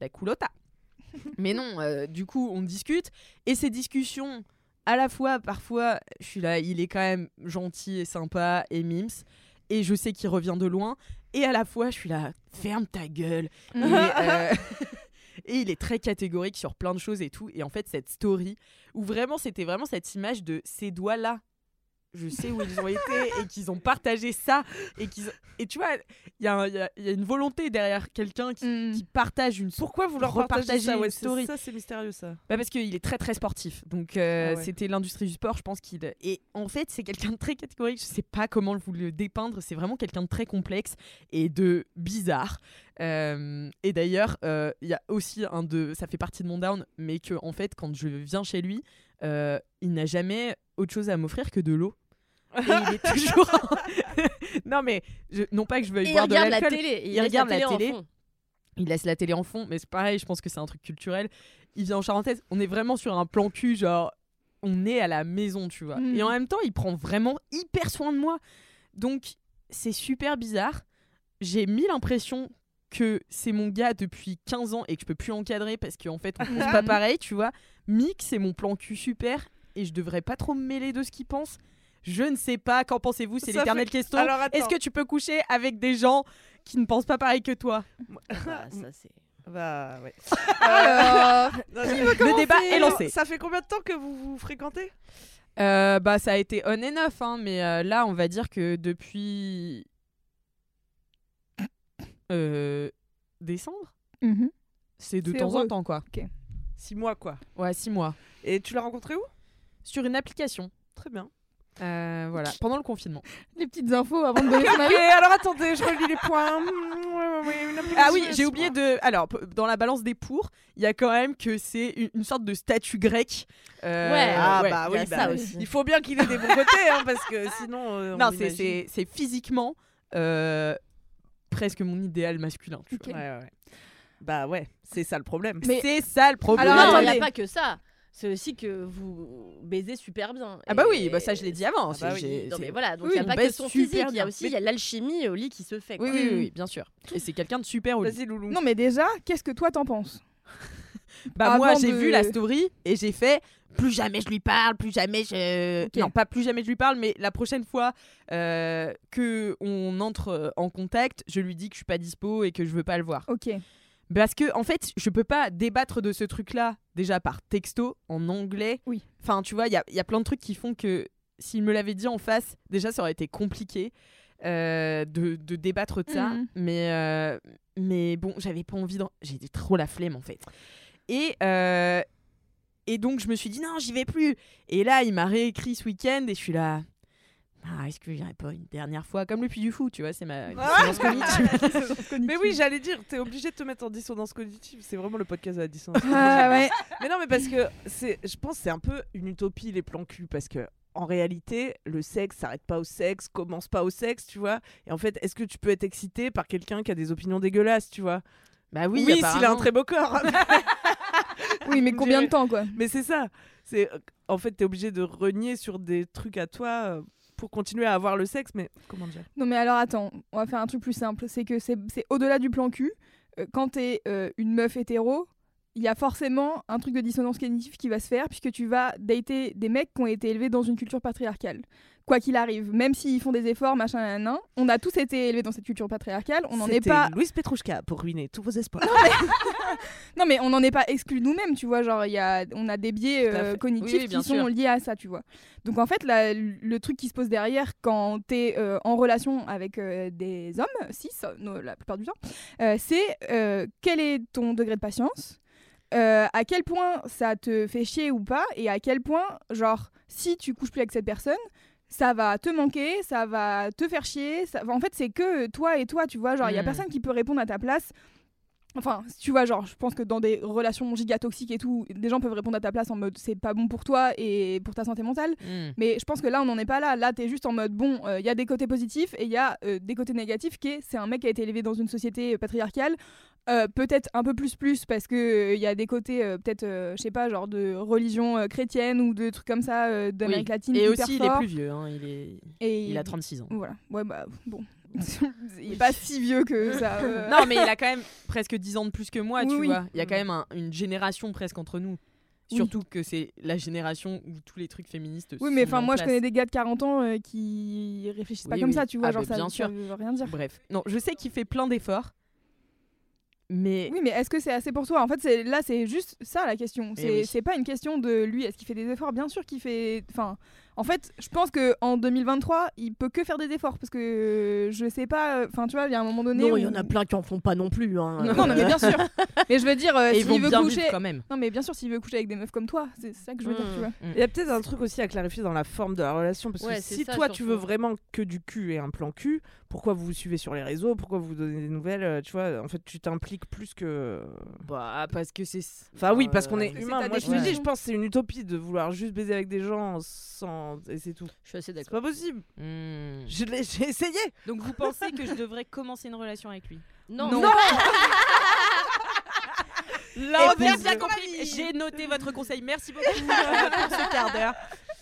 La culotta. Mais non, du coup, on discute. Et ces discussions, à la fois, parfois, je suis là, il est quand même gentil et sympa et mims. Et je sais qu'il revient de loin. Et à la fois, je suis là, ferme ta gueule. Et, euh, et il est très catégorique sur plein de choses et tout. Et en fait, cette story, où vraiment, c'était vraiment cette image de ces doigts-là. Je sais où ils ont été et qu'ils ont partagé ça. Et, qu'ils... et tu vois, il y, a y a- y a une volonté derrière quelqu'un qui, Mm. qui partage une Pourquoi partagez repartager ça une ouais, story. Ça, c'est mystérieux, ça. Bah parce qu'il est très très sportif. Donc euh, Ah ouais. c'était l'industrie du sport, je pense qu'il et en fait, c'est quelqu'un de très catégorique, je sais pas comment vous le dépeindre, c'est vraiment quelqu'un de très complexe et de bizarre. Euh, et d'ailleurs, euh, il y a aussi un de ça fait partie de mon down mais que en fait quand je viens chez lui, il n'a jamais autre chose à m'offrir que de l'eau. Et il est toujours Non mais je- non pas que je veuille Et il de regarde la télé. Il laisse regarde la télé. fond. Il laisse la télé en fond, mais c'est pareil, je pense que c'est un truc culturel. Il vient en charentaise, on est vraiment sur un plan cul, genre, on est à la maison, tu vois. Mhm. Et en même temps, il prend vraiment hyper soin de moi. Donc, c'est super bizarre. J'ai mis l'impression que c'est mon gars depuis 15 ans et que je peux plus l'encadrer parce qu'en fait, on pense pas pareil, tu vois. Mick, c'est mon plan cul super et je devrais pas trop me mêler de ce qu'il pense. Je ne sais pas, qu'en pensez-vous C'est l'éternelle fait- question. Est-ce que tu peux coucher avec des gens qui ne pensent pas pareil que toi? Bah, ça, c'est- Bah ouais. Alors, Le débat est lancé. Ça fait combien de temps que vous vous fréquentez? Euh, bah ça a été on and off, hein, mais euh, là on va dire que depuis euh, décembre, mhm. c'est de temps en temps quoi. Six mois, quoi. Ouais, six mois. Et tu l'as rencontré où? Sur une application, Très bien. Euh, voilà, pendant le confinement. les petites infos avant de donner son avis. alors attendez, je relis les points. Mmh, Ah oui, j'ai oublié de. Alors, dans la balance des pour, il y a quand même que c'est une, sorte de statut grec. Euh, Ouais, Ah ouais. bah ça bah, aussi. Il faut bien qu'il ait des bons côtés, hein, parce que sinon. euh, on Non, c'est- physiquement euh, presque mon idéal masculin. tu Ok. vois. Ouais, ouais, ouais. Bah ouais, c'est ça le problème. Mais- C'est ça le problème. Alors, non, il n'y a pas que ça. C'est aussi que vous baisez super bien. Ah bah Et- oui, bah ça je l'ai dit avant. Ah bah oui. Non mais voilà, donc Oui, il n'y a pas que baise son super physique, il y a bien. aussi Mais- il y a l'alchimie au lit qui se fait. Oui, quoi. oui, oui, oui, bien sûr. Et c'est quelqu'un de super au lit. Vas-y, Loulou. Non, mais déjà, qu'est-ce que toi t'en penses? Bah moi j'ai de- vu la story et j'ai fait plus jamais je lui parle, plus jamais je non pas plus jamais je lui parle, mais la prochaine fois euh, que on entre en contact, je lui dis que je suis pas dispo et que je veux pas le voir. Ok. Parce que en fait je peux pas débattre de ce truc là déjà par texto en anglais. Oui. Enfin tu vois il y a, y a plein de trucs qui font que s'il me l'avait dit en face déjà ça aurait été compliqué. euh, de, de débattre de ça Mhm. mais euh, mais bon j'avais pas envie d'en... j'ai trop la flemme en fait et euh, et donc je me suis dit non j'y vais plus et là il m'a réécrit ce week-end et je suis là ah, est-ce que j'irai pas une dernière fois? Comme le Puy du Fou tu vois c'est ma dissonance cognitive. Mais oui, j'allais dire, t'es obligé de te mettre en dissonance cognitive. C'est vraiment le podcast de la dissonance. Ah ouais. Mais non, mais parce que c'est, je pense que c'est un peu une utopie les plans cul parce que en réalité, le sexe s'arrête pas au sexe, commence pas au sexe, tu vois. Et en fait, est-ce que tu peux être excité par quelqu'un qui a des opinions dégueulasses, tu vois? Bah oui, Oui, s'il a un très beau corps. Oui, mais combien de temps quoi? Mais c'est ça. C'est en fait, t'es obligé de renier sur des trucs à toi euh, pour continuer à avoir le sexe. Mais comment dire? Non mais alors attends, on va faire un truc plus simple. C'est que c'est au-delà du plan cul. Euh, quand t'es euh, une meuf hétéro, il y a forcément un truc de dissonance cognitive qui va se faire puisque tu vas dater des mecs qui ont été élevés dans une culture patriarcale. Quoi qu'il arrive, même s'ils font des efforts, machin, nan, on a tous été élevés dans cette culture patriarcale. On n'en est pas. Louise Petrouchka pour ruiner tous vos espoirs. Non mais on n'en est pas exclus nous-mêmes, tu vois. Genre y a, on a des biais euh, cognitifs Oui, oui, bien qui sont liés à ça, tu vois. Donc en fait, la- le truc qui se pose derrière quand t'es euh, en relation avec euh, des hommes, cis, no- la plupart du temps, euh, c'est quel est ton degré de patience euh, à quel point ça te fait chier ou pas et à quel point genre si tu couches plus avec cette personne ça va te manquer, ça va te faire chier. Ça... En fait, c'est que toi et toi, tu vois. Genre, il y a Mm. personne qui peut répondre à ta place. Enfin, tu vois, genre, je pense que dans des relations giga toxiques et tout, des gens peuvent répondre à ta place en mode c'est pas bon pour toi et pour ta santé mentale. Mm. Mais je pense que là, on n'en est pas là. Là, t'es juste en mode bon, il y a des côtés positifs et il y a euh, des côtés négatifs qui est c'est un mec qui a été élevé dans une société euh, patriarcale. Euh, peut-être un peu plus plus parce que il y a des côtés euh, peut-être euh, je sais pas genre de religion euh, chrétienne ou de trucs comme ça euh, d'Amérique Oui. latine Et aussi, il est plus vieux. hein, Il, est... et il a 36 ans. voilà ouais bah bon il est pas si vieux que ça euh. Non, mais il a quand même presque 10 ans de plus que moi, Oui, tu oui. vois. Il y a quand même un- une génération presque entre nous. Oui. Surtout que c'est la génération où tous les trucs féministes. Oui, mais enfin, moi, je connais des gars de 40 ans euh, qui réfléchissent pas Oui, comme ça, tu vois. Ah, genre, ça, bien ça sûr. veut rien dire. Bref, non, je sais qu'il fait plein d'efforts, mais Oui, mais est-ce que c'est assez pour toi? En fait, c'est là, c'est juste ça la question. Eh C'est oui. c'est pas une question de lui, est-ce qu'il fait des efforts? Bien sûr qu'il fait. Enfin, en fait, je pense que en 2023, il peut que faire des efforts parce que je sais pas. euh, Enfin, tu vois, il y a un moment donné. Non, où- il y en a plein qui en font pas non plus. hein. Non, non, mais bien sûr. mais je veux dire, euh, s'il veut bien coucher. quand même. Non, mais bien sûr, s'il veut coucher avec des meufs comme toi, c'est ça que je veux dire, Mm. tu vois. Il y a peut-être un truc aussi à clarifier dans la forme de la relation. Parce Ouais, que si ça, toi, tu veux vraiment que du cul et un plan cul, pourquoi vous vous suivez sur les réseaux Pourquoi vous vous donnez des nouvelles euh, Tu vois, en fait, tu t'impliques plus que. Bah, parce que c'est. Enfin, oui, parce qu'on Euh, est c'est humain. Moi, je définition. dis, je pense que c'est une utopie de vouloir juste baiser avec des gens sans. Et c'est tout. Je suis assez C'est d'accord. pas possible. Hmm. Je l'ai- J'ai essayé. Donc vous pensez que je devrais commencer une relation avec lui? Non, Non. non. Là, on a bien compris. J'ai noté votre conseil. Merci beaucoup pour ce quart d'heure.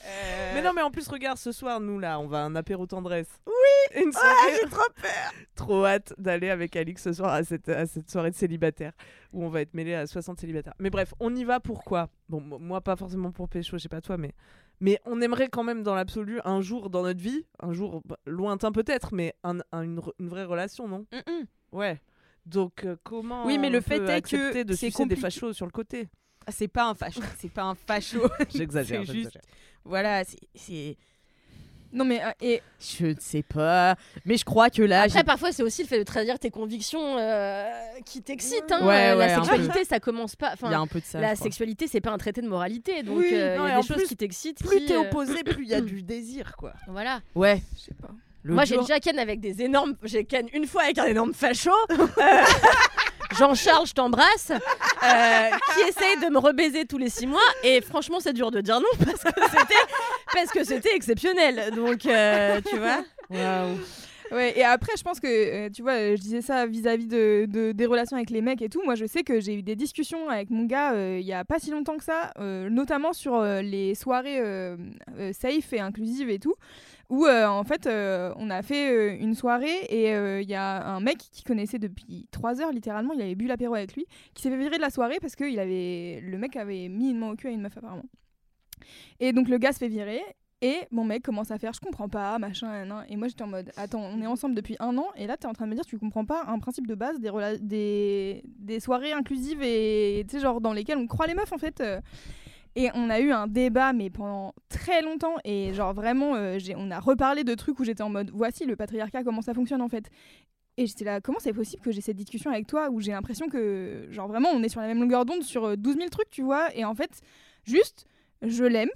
Euh, Mais non, mais en plus, regarde, ce soir, nous, là, on va à un apéro tendresse. Oui Une soirée. j'ai trop peur Trop hâte d'aller avec Alix ce soir à cette, à cette soirée de célibataire où on va être mêlé à 60 célibataires. Mais bref, on y va pourquoi Bon, mo- moi, pas forcément pour pécho, je sais pas toi, mais. Mais on aimerait quand même, dans l'absolu, un jour dans notre vie, un jour bah, lointain peut-être, mais un, un- une, vraie relation, non? Mm, mm. Ouais. Donc, euh, comment Oui, mais le on fait peut est que de c'est sucer des fachos sur le côté? Ah, C'est pas un facho. C'est pas un facho. J'exagère. Juste. j'exagère. Voilà, c'est. Non, mais. euh, et Je ne sais pas. Mais je crois que là. Après, parfois, c'est aussi le fait de trahir tes convictions euh, qui t'excitent. hein. Ouais, Euh, ouais, la sexualité, ça commence pas. Il y a Enfin, un peu de ça. la sexualité, c'est pas un traité de moralité. Donc, Oui, euh, il y a des choses plus, qui t'excitent. Plus t'es euh, opposé, plus il y a du désir, quoi. Voilà. Ouais. je sais pas. Moi, j'ai déjà ken avec des énormes. J'ai ken une fois avec un énorme facho. Euh, Jean-Charles, je t'embrasse. euh, qui essaye de me rebaiser tous les six mois. Et franchement, c'est dur de dire non parce que c'était exceptionnel. Donc, euh, tu vois. Ouais, et après, je pense que, euh, tu vois, euh, je disais ça vis-à-vis de, de- des relations avec les mecs et tout. Moi, je sais que j'ai eu des discussions avec mon gars euh, il y a pas si longtemps que ça, euh, notamment sur euh, les soirées euh, euh, safe et inclusives et tout, où euh, en fait, euh, on a fait euh, une soirée et il y a un mec qui connaissait depuis trois heures littéralement, il avait bu l'apéro avec lui, qui s'est fait virer de la soirée parce que il avait, le mec avait mis une main au cul à une meuf apparemment. Et donc le gars se fait virer et mon mec commence à faire je comprends pas, machin. Et moi j'étais en mode attends, on est ensemble depuis un an et là t'es en train de me dire tu comprends pas un principe de base des, des soirées inclusives et tu sais, genre dans lesquelles on croit les meufs en fait. Euh. Et on a eu un débat, mais pendant très longtemps. Et genre vraiment, euh, on a reparlé de trucs où j'étais en mode voici le patriarcat, comment ça fonctionne en fait. Et j'étais là, comment c'est possible que j'ai cette discussion avec toi où j'ai l'impression que, genre vraiment, on est sur la même longueur d'onde sur euh, 12 000 trucs, tu vois. Et en fait, juste, je l'aime.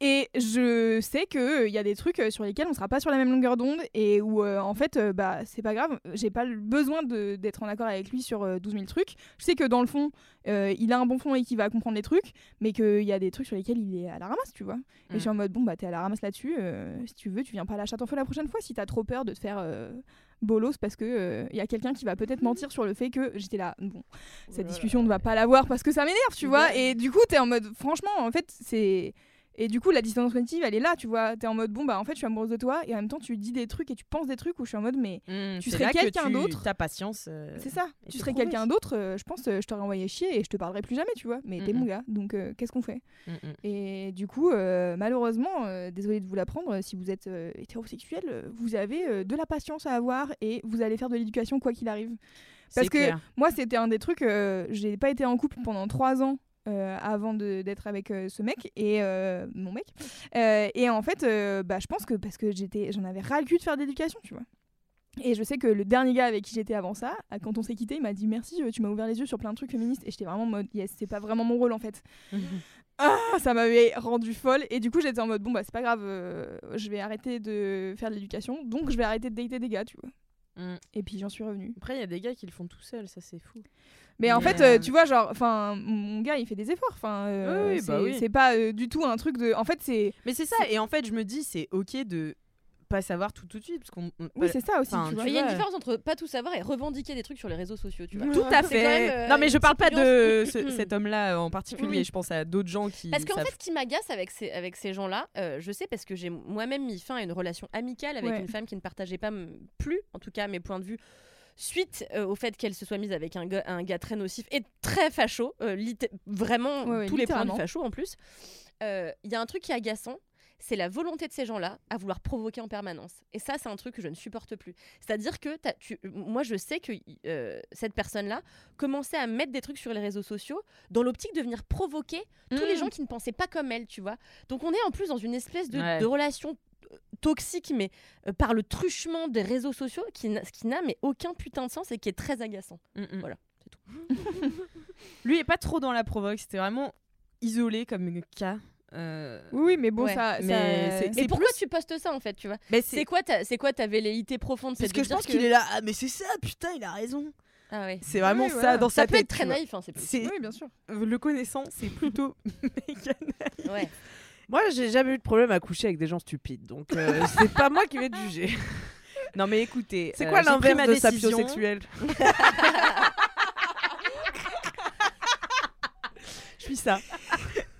Et je sais qu'il y a des trucs euh, sur lesquels on sera pas sur la même longueur d'onde et où euh, en fait euh, bah c'est pas grave, j'ai pas le besoin d'être en accord avec lui sur euh, 12 000 trucs. Je sais que dans le fond, euh, il a un bon fond et qu'il va comprendre les trucs, mais qu'il y a des trucs sur lesquels il est à la ramasse, tu vois. Et je suis en mode bon bah t'es à la ramasse là-dessus, euh, si tu veux, tu viens pas à la chatte en feu la prochaine fois si t'as trop peur de te faire euh, bolos parce que il y a quelqu'un qui va peut-être mentir sur le fait que j'étais là. Bon, cette discussion ne va pas l'avoir parce que ça m'énerve, tu vois. Et du coup, t'es en mode, franchement, en fait, c'est. Et du coup, la distance cognitive, elle est là, tu vois. T'es en mode, bon, bah, en fait, je suis amoureuse de toi, et en même temps, tu dis des trucs et tu penses des trucs où je suis en mode, mais Hmm, Tu serais que quelqu'un d'autre. Ta patience. euh, c'est ça. Tu serais quelqu'un d'autre, euh, je pense, euh, je t'aurais envoyé chier et je te parlerai plus jamais, tu vois. Mais t'es Mhm. mon gars, donc euh, qu'est-ce qu'on fait? Et du coup, malheureusement, désolé de vous l'apprendre, si vous êtes hétérosexuel, vous avez de la patience à avoir et vous allez faire de l'éducation quoi qu'il arrive. Parce que clair. moi, c'était un des trucs. j'ai pas été en couple pendant trois ans. Euh, avant d'être avec euh, ce mec et euh, mon mec et en fait bah, je pense que parce que j'étais j'en avais ras le cul de faire de l'éducation tu vois et je sais que le dernier gars avec qui j'étais avant ça quand on s'est quitté il m'a dit merci tu m'as ouvert les yeux sur plein de trucs féministes et j'étais vraiment en mode yes c'est pas vraiment mon rôle en fait ah, ça m'avait rendu folle et du coup j'étais en mode bon bah c'est pas grave euh, je vais arrêter de faire de l'éducation donc je vais arrêter de dater des gars tu vois Mm. Et puis j'en suis revenue. Après, il y a des gars qui le font tout seuls, ça c'est fou. Mais en fait, euh, euh, tu vois, genre, enfin, mon gars, il fait des efforts. Enfin, euh, Oui, oui, c'est bah oui. c'est pas euh, du tout un truc de. En fait, c'est. Mais c'est ça, et en fait, je me dis, c'est ok de pas savoir tout tout de suite. Parce qu'on, on- Oui, c'est ça aussi. Tu vois. Il y a une différence entre pas tout savoir et revendiquer des trucs sur les réseaux sociaux, tu vois. Tout à fait. même, euh, non, mais je parle pas de ce- cet homme-là euh, en particulier. Oui. Je pense à d'autres gens qui. Parce qu'en savent- fait, ce qui m'agace avec ces, avec ces gens-là, euh, je sais parce que j'ai moi-même mis fin à une relation amicale avec Ouais. une femme qui ne partageait pas plus, en tout cas mes points de vue, suite euh, au fait qu'elle se soit mise avec un gars, un gars très nocif et très facho, euh, vraiment Ouais, ouais, tous les points de facho en plus. Euh, Il y a un truc qui est agaçant. C'est la volonté de ces gens-là à vouloir provoquer en permanence. Et ça, c'est un truc que je ne supporte plus. C'est-à-dire que tu, moi, je sais que euh, cette personne-là commençait à mettre des trucs sur les réseaux sociaux dans l'optique de venir provoquer tous les Mm. gens qui ne pensaient pas comme elle, tu vois. Donc on est en plus dans une espèce de, Ouais. de relation toxique, mais euh, par le truchement des réseaux sociaux, qui n'a- qui n'a mais aucun putain de sens et qui est très agaçant. Mm, mm. Voilà, c'est tout. Lui est pas trop dans la provoque. C'était vraiment isolé comme cas. Euh, Oui, mais bon, Ouais. ça. Mais ça- c'est- Et pourquoi tu postes ça en fait, tu vois? Mais C'est quoi ta, c'est quoi ta velléité profonde Parce que je pense qu'il est là. Ah, mais c'est ça, putain, il a raison. Ah ouais. C'est vraiment Oui, ça voilà. dans Ça sa peut tête. être très tu vois. naïf, hein, c'est plus. Oui, bien sûr. le connaissant, c'est plutôt méga naïf. Ouais. Moi, j'ai jamais eu de problème à coucher avec des gens stupides, donc euh, c'est pas moi qui vais te juger. Non mais écoutez, C'est euh, quoi pris l'inverse de décision. sapiosexuel Je suis ça.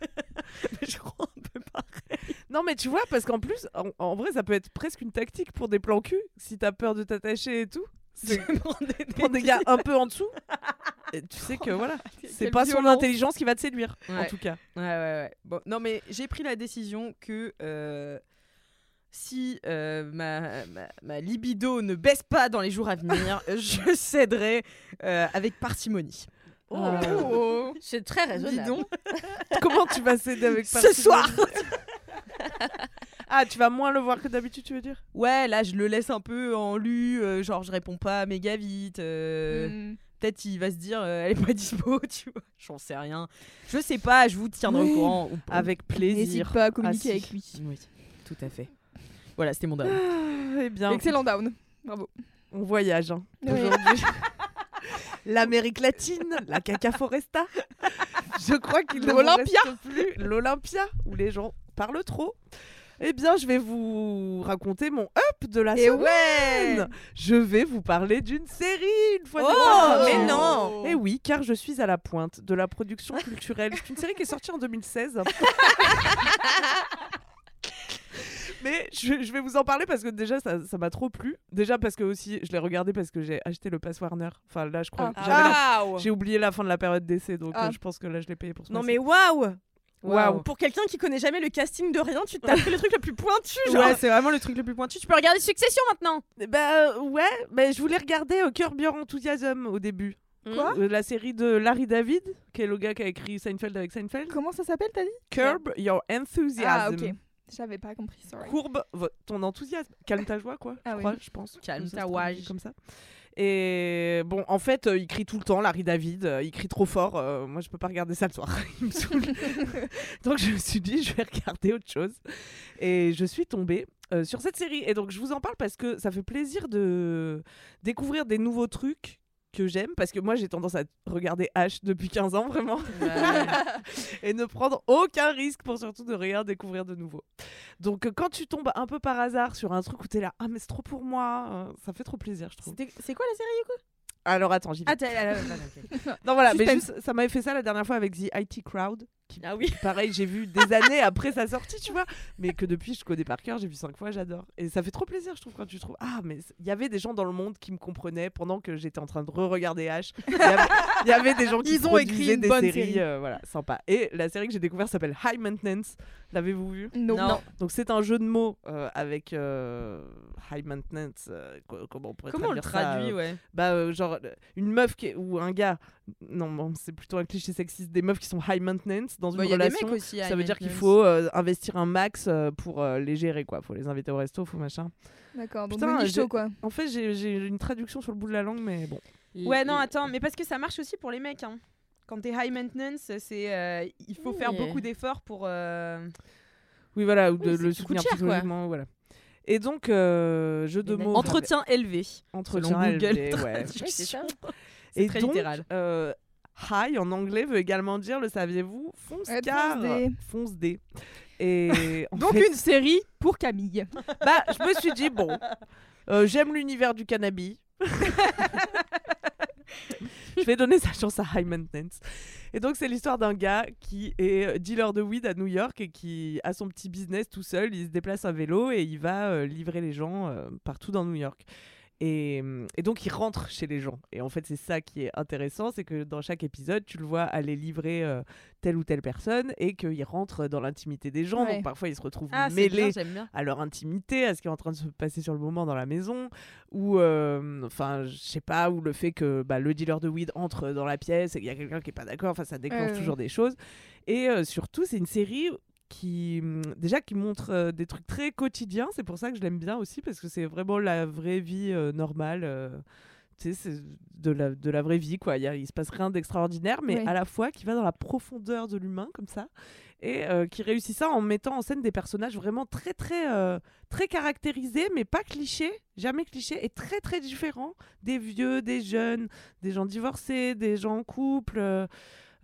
Je crois un peu pas. Non, mais tu vois, parce qu'en plus, en, en vrai, ça peut être presque une tactique pour des plans cul, si t'as peur de t'attacher et tout. Prendre des gars un peu en dessous. Et tu sais que voilà, c'est pas son violence. intelligence qui va te séduire, en tout cas. Ouais, ouais, ouais. Bon, non, mais j'ai pris la décision que euh, si euh, ma, ma, ma libido ne baisse pas dans les jours à venir, je céderai euh, avec parcimonie. Oh. C'est très Dis raisonnable. donc, Comment tu vas céder avec ce parcimonie? soir Ah, tu vas moins le voir que d'habitude, tu veux dire? Ouais, là, je le laisse un peu en lu, euh, genre je réponds pas méga vite. euh, Mm. Peut-être il va se dire, euh, elle est pas dispo, tu vois. J'en sais rien. Je sais pas, je vous tiendrai Oui. au courant. Avec N'hésite plaisir. pas à communiquer Ah, avec lui. Oui, tout à fait. Voilà, c'était mon down. Ah, eh bien, Excellent down. Bravo. on voyage hein, aujourd'hui. L'Amérique latine, la caca foresta. Je crois qu'il ne reste plus l'Olympia où les gens parlent trop. Eh bien, je vais vous raconter mon up de la Et semaine. Je vais vous parler d'une série une fois de Oh, plus. mais non Eh oui, car je suis à la pointe de la production culturelle. C'est une série qui est sortie en 2016. Mais je, je vais vous en parler parce que déjà ça ça m'a trop plu. Déjà parce que aussi je l'ai regardé parce que j'ai acheté le pass Warner. Enfin là je crois. Ah. Waouh J'ai oublié la fin de la période d'essai donc Ah. euh, je pense que là je l'ai payé pour ce Non mais waouh Waouh. Pour quelqu'un qui connaît jamais le casting de rien, tu t'as pris le truc le plus pointu genre. Ouais, c'est vraiment le truc le plus pointu. Tu peux regarder Succession maintenant. Bah euh, ouais, je voulais regarder au cœur Your Enthusiasm au début. Quoi? Euh, La série de Larry David, qui est le gars qui a écrit Seinfeld avec Seinfeld. Comment ça s'appelle, t'as dit? Curb Your Enthusiasm. Ah, ok. J'avais pas compris, sorry. Courbe ton enthousiasme. Calme ta joie, quoi. Ah je oui. je pense. Calme ta wage. Comme ça. Et bon, en fait, euh, il crie tout le temps, Larry David. euh, il crie trop fort. euh, moi, je peux pas regarder ça le soir. il me saoule. donc, je me suis dit, je vais regarder autre chose. Et je suis tombée sur cette série. Et donc, je vous en parle parce que ça fait plaisir de découvrir des nouveaux trucs que j'aime parce que moi j'ai tendance à regarder H depuis 15 ans vraiment et ne prendre aucun risque pour surtout de rien découvrir de nouveau. Donc euh, quand tu tombes un peu par hasard sur un truc où t'es là ah mais c'est trop pour moi, euh, ça fait trop plaisir je trouve. C'est quoi la série du coup? Alors attends j'y vais. Ah, ah, non voilà mais juste ça m'avait fait ça la dernière fois avec The IT Crowd. Qui, Ah oui. pareil j'ai vu des années après sa sortie tu vois mais que depuis je connais par cœur j'ai vu cinq fois j'adore et ça fait trop plaisir je trouve quand tu trouves ah mais il y avait des gens dans le monde qui me comprenaient pendant que j'étais en train de re-regarder H il y avait, il y avait des gens qui Ils ont écrit une des bonne séries série. euh, voilà sympa et la série que j'ai découverte s'appelle High Maintenance l'avez-vous vu Non. Non. donc c'est un jeu de mots euh, avec euh, high maintenance. euh, co- comment on pourrait Comment on le traduire ça, traduit, euh, ouais? Bah euh, genre une meuf qui est- ou un gars. Non, bon, c'est plutôt un cliché sexiste. Des meufs qui sont high maintenance dans une Bah, Il y a des relation. mecs aussi. ça veut dire qu'il faut euh, investir un max euh, pour euh, les gérer quoi. Faut les inviter au resto, faut machin. D'accord, donc Putain, Show, quoi. En fait j'ai j'ai une traduction sur le bout de la langue mais bon. Ouais, non, attends, mais parce que ça marche aussi pour les mecs. Hein. Quand t'es high maintenance, c'est euh, il faut faire beaucoup d'efforts pour. euh, Oui voilà ou de Oui, le soutenir cher, quoi. psychologiquement voilà. Et donc, euh, jeu de mots. Entretien élevé. Entretien selon Google élevé, ouais. Et très donc, littéral. euh, high en anglais veut également dire, le saviez-vous, fonce Ouais, car. fonce dé. Et Donc fait, une série pour Camille. bah, je me suis dit, bon, euh, j'aime l'univers du cannabis. je vais donner sa chance à High Maintenance. Et donc, c'est l'histoire d'un gars qui est euh, dealer de weed à New York et qui a son petit business tout seul. Il se déplace à vélo et il va euh, livrer les gens euh, partout dans New York. Et, et donc, il rentre chez les gens. Et en fait, c'est ça qui est intéressant c'est que dans chaque épisode, tu le vois aller livrer euh, telle ou telle personne et qu'il rentre dans l'intimité des gens. Ouais. Donc, parfois, il se retrouve Ah, bien, bien. à leur intimité, à ce qui est en train de se passer sur le moment dans la maison, ou euh, enfin, je sais pas, ou le fait que bah, le dealer de weed entre dans la pièce et qu'il y a quelqu'un qui est pas d'accord, enfin, ça déclenche toujours des choses. Et surtout, c'est une série qui hum, déjà qui montre euh, des trucs très quotidiens, c'est pour ça que je l'aime bien aussi parce que c'est vraiment la vraie vie euh, normale. euh, tu sais, c'est de la, de la vraie vie, quoi. Il, y a- il se passe rien d'extraordinaire, mais Ouais. à la fois qui va dans la profondeur de l'humain, comme ça, et qui réussit ça en mettant en scène des personnages vraiment très, très, très caractérisés, mais pas clichés, jamais clichés, et très, très différents. Des vieux, des jeunes, des gens divorcés, des gens en couple.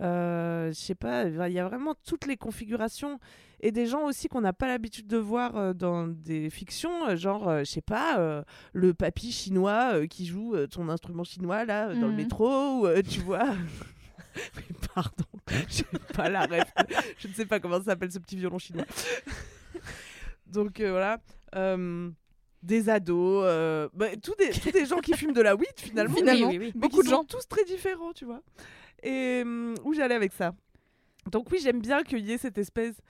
Euh, je sais pas, il y a vraiment toutes les configurations et des gens aussi qu'on n'a pas l'habitude de voir euh, dans des fictions, euh, genre, je sais pas, le papy chinois qui joue ton instrument chinois là dans le Mhm. métro, ou tu vois. Mais pardon, j'ai pas la ref. Je ne sais pas comment ça s'appelle ce petit violon chinois. Donc euh, voilà. euh, des ados, euh, bah, tous, des, tous des gens qui fument de la weed finalement. Beaucoup de gens. tous très différents, tu vois. Et hum, où j'allais avec ça? Donc oui, j'aime bien qu'il y ait cette espèce,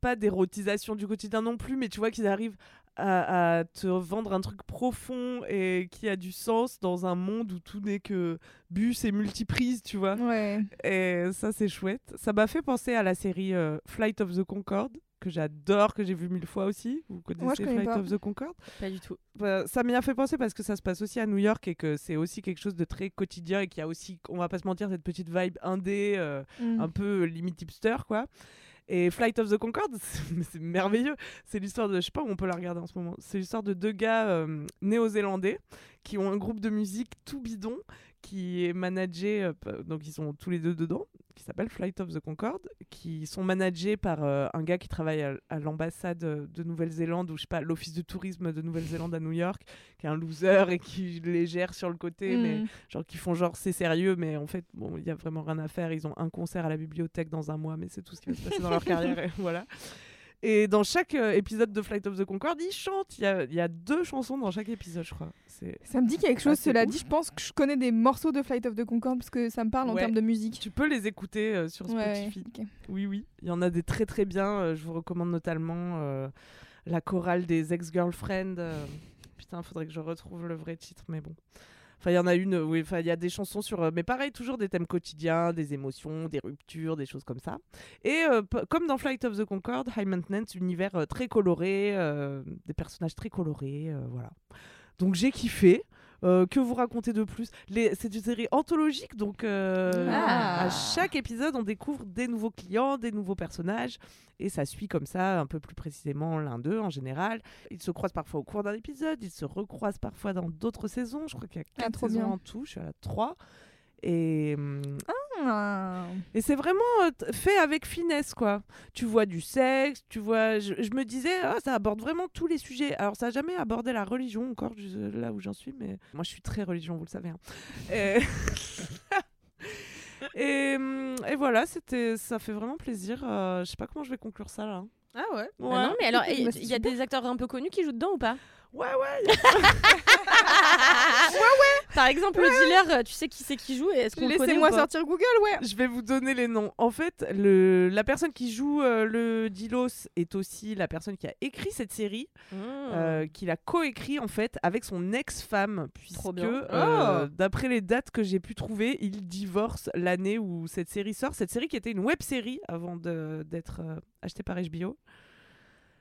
pas d'érotisation du quotidien non plus, mais tu vois qu'ils arrivent à, à te vendre un truc profond et qui a du sens dans un monde où tout n'est que bus et multiprise, tu vois? Ouais. Et ça, c'est chouette. Ça m'a fait penser à la série euh, Flight of the Concorde, que j'adore, que j'ai vu mille fois aussi. Vous connaissez Moi, je connais Flight pas. of the Concorde Pas du tout. Bah, ça m'y a fait penser parce que ça se passe aussi à New York et que c'est aussi quelque chose de très quotidien et qu'il y a aussi, on va pas se mentir, cette petite vibe indé, euh, Mm. un peu limite hipster, quoi. Et Flight of the Concorde, c'est c'est merveilleux. C'est l'histoire de, je sais pas où on peut la regarder en ce moment. C'est l'histoire de deux gars euh, néo-zélandais qui ont un groupe de musique tout bidon qui est managé, euh, donc ils sont tous les deux dedans, qui s'appelle Flight of the Concorde, qui sont managés par euh, un gars qui travaille à, à l'ambassade euh, de Nouvelle-Zélande ou je sais pas, l'office de tourisme de Nouvelle-Zélande à New York, qui est un loser et qui les gère sur le côté, mais Mm. genre qui font genre c'est sérieux, mais en fait bon il y a vraiment rien à faire. Ils ont un concert à la bibliothèque dans un mois, mais c'est tout ce qui va se passer dans leur carrière, et voilà. Et dans chaque euh, épisode de Flight of the Concorde, ils chantent. Il y a, il y a deux chansons dans chaque épisode, je crois. Ça me dit quelque chose, cela ouf. dit. Je pense que je connais des morceaux de Flight of the Concorde parce que ça me parle en Ouais. termes de musique. Tu peux les écouter euh, sur Ouais, Spotify. ok. Oui, oui. Il y en a des très très bien. euh, je vous recommande notamment la chorale des ex-girlfriends. Putain, faudrait que je retrouve le vrai titre, mais bon. Enfin, il y en a une, euh, oui, enfin, il y a des chansons sur. euh, mais pareil, toujours des thèmes quotidiens, des émotions, des ruptures, des choses comme ça. Et euh, comme dans Flight of the Concorde, High Maintenance, univers très coloré, des personnages très colorés, voilà. Donc j'ai kiffé. Euh, que vous racontez de plus C'est une série anthologique, donc euh, Ah. à chaque épisode, on découvre des nouveaux clients, des nouveaux personnages, et ça suit comme ça un peu plus précisément l'un d'eux en général. Ils se croisent parfois au cours d'un épisode, ils se recroisent parfois dans d'autres saisons. Je crois qu'il y a Ah, quatre saisons bien. en tout, je suis à la 3. Et, hum, Et c'est vraiment euh, fait avec finesse, quoi. Tu vois du sexe, tu vois. Je, je me disais, ah, ça aborde vraiment tous les sujets. Alors, ça n'a jamais abordé la religion, encore je- là où j'en suis, mais moi, je suis très religion, vous le savez. hein. Et... et, et voilà, c'était, ça fait vraiment plaisir. Euh, je sais pas comment je vais conclure ça là. Ah ouais. Ouais, Ah non, mais alors, il y a des acteurs un peu connus qui jouent dedans ou pas? ouais, ouais. Par exemple, le dealer, euh, tu sais qui c'est qui joue et est-ce qu'on le connaît ou Laissez-moi sortir Google, ouais. Je vais vous donner les noms. En fait, le, la personne qui joue euh, le Dilos est aussi la personne qui a écrit cette série. Mmh. euh, qu'il a coécrit en fait avec son ex-femme puisque euh, Oh. d'après les dates que j'ai pu trouver il divorce l'année où cette série sort cette série qui était une web série avant de- d'être euh, achetée par HBO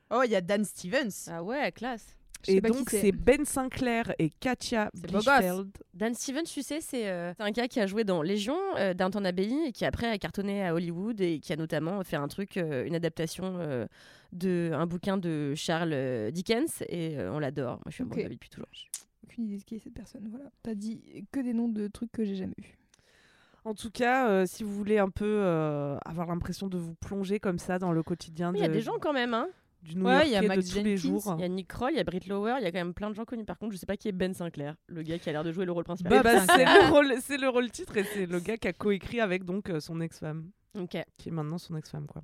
Oh, il y a Dan Stevens. Ah ouais, classe. Et donc, c'est. Ben Sinclair et Katia. Bichfeld. Dan Stevens, tu sais, c'est euh, c'est un gars qui a joué dans Légion, euh, Downton Abbey, et qui après a cartonné à Hollywood et qui a notamment fait un truc, euh, une adaptation euh, de un bouquin de Charles Dickens, et euh, on l'adore. Moi, je suis amoureuse Ok. de lui depuis toujours. Aucune idée de qui est cette personne. Voilà. T'as dit que des noms de trucs que j'ai jamais vus. En tout cas, euh, si vous voulez un peu euh, avoir l'impression de vous plonger comme ça dans le quotidien il y a de- des gens quand même, hein. Du New Ouais, il y a Yorkais de tous les jours. Il y a Nick Kroll, il y a Britt Lower, il y a quand même plein de gens connus. Par contre, je sais pas qui est Ben Sinclair, le gars qui a l'air de jouer le rôle principal. Bob ben, c'est Sinclair. le rôle, c'est le rôle titre et c'est le gars qui a coécrit avec donc euh, son ex-femme, Ok. qui est maintenant son ex-femme quoi.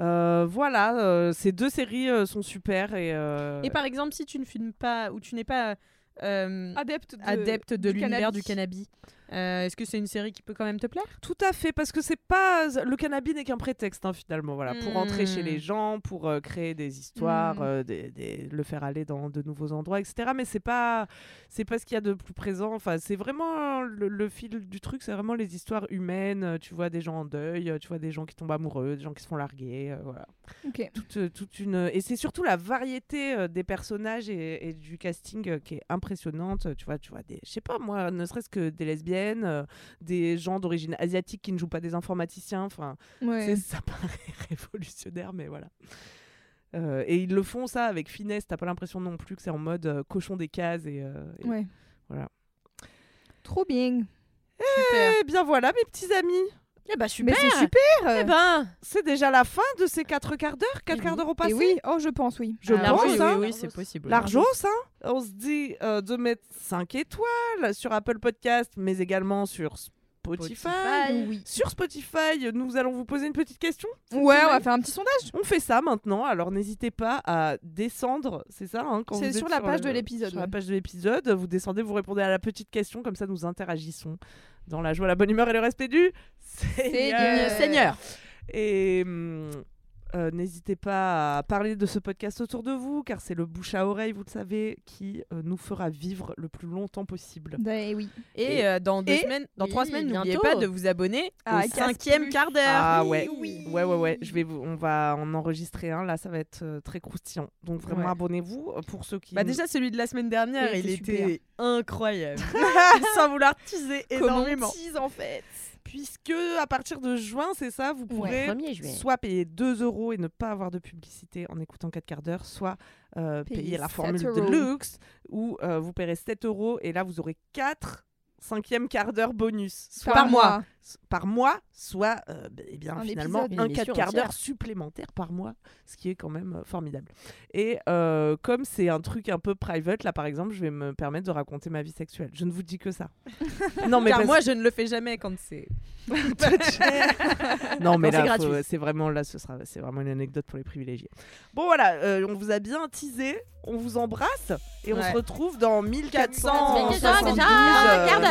Euh, voilà, euh, ces deux séries euh, sont super et, euh, Et par exemple, si tu ne filmes pas ou tu n'es pas euh, Adepte de, adepte de du l'univers cannabis. du cannabis, euh, est-ce que c'est une série qui peut quand même te plaire? Tout à fait, parce que c'est pas le cannabis n'est qu'un prétexte hein, finalement, voilà, pour entrer chez les Mm. gens, pour euh, créer des histoires, Mm. euh, des- des- le faire aller dans de nouveaux endroits, etc. Mais c'est pas, c'est pas ce qu'il y a de plus présent. Enfin, c'est vraiment le, le fil du truc, c'est vraiment les histoires humaines. Tu vois des gens en deuil, tu vois des gens qui tombent amoureux, des gens qui se font larguer, voilà. Ok. Toute, toute une et c'est surtout la variété des personnages et, et du casting qui est impressionnante. Tu vois, tu vois des, je sais pas moi, ne serait-ce que des lesbiennes, euh, des gens d'origine asiatique qui ne jouent pas des informaticiens. Enfin, Ouais. ça paraît révolutionnaire, mais voilà. Euh, et ils le font ça avec finesse. T'as pas l'impression non plus que c'est en mode euh, cochon des cases et. et- Ouais. Voilà. Trop bien. Eh bien voilà, mes petits amis. Eh bah Mais c'est super. Eh ben. C'est déjà la fin de ces quatre quarts d'heure. Quatre Eh quarts d'heure au Et passé. oui, oh je pense oui. Je Ah, pense, oui, hein. oui, oui, c'est possible. Largos, hein On se dit euh, de mettre 5 étoiles sur Apple Podcast, mais également sur Spotify. Spotify. Oui. Sur Spotify, nous allons vous poser une petite question. Ouais, on va faire un petit sondage. On fait ça maintenant, alors n'hésitez pas à descendre, c'est ça hein, C'est sur la page de l'épisode, Sur la page de l'épisode, vous descendez, vous répondez à la petite question, comme ça nous interagissons dans la joie, la bonne humeur et le respect du Seigneur. Seigneur. Seigneur. Et hum, euh, n'hésitez pas à parler de ce podcast autour de vous, car c'est le bouche à oreille, vous le savez, qui euh, nous fera vivre le plus longtemps possible. Bah, eh oui. Et euh, dans deux Et- semaines, dans Oui, trois semaines, n'oubliez bientôt. pas de vous abonner Ah, au cinquième quart d'heure. Ah ouais, oui. ouais, ouais, ouais. Je vais vous, on va en enregistrer un. Là, ça va être euh, très croustillant. Donc vraiment, Ouais. abonnez-vous pour ceux qui. Bah déjà celui de la semaine dernière, Il il, était était incroyable. Sans vouloir teaser Comment on énormément. tease, en fait puisque à partir de juin, c'est ça, vous pourrez 1er juillet. soit payer 2 euros et ne pas avoir de publicité en écoutant 4 quarts d'heure, soit euh, Payer payer la 7 formule euros. deluxe où euh, vous paierez 7 euros et là vous aurez 4 cinquième quart d'heure bonus soit Par mois. par mois, soit euh, b- eh bien Un finalement épisode. un Une 4 émission quarts d'heure supplémentaire par mois, ce qui est quand même euh, formidable. Et euh, comme c'est un truc un peu private, là par exemple, je vais me permettre de raconter ma vie sexuelle. Je ne vous dis que ça. non mais Car parce- moi je ne le fais jamais quand c'est. non mais c'est là c'est vraiment là ce sera c'est vraiment une anecdote pour les privilégiés. Bon voilà, euh, on vous a bien teasé, on vous embrasse et on se retrouve dans 1472 Ciao, ciao, ciao,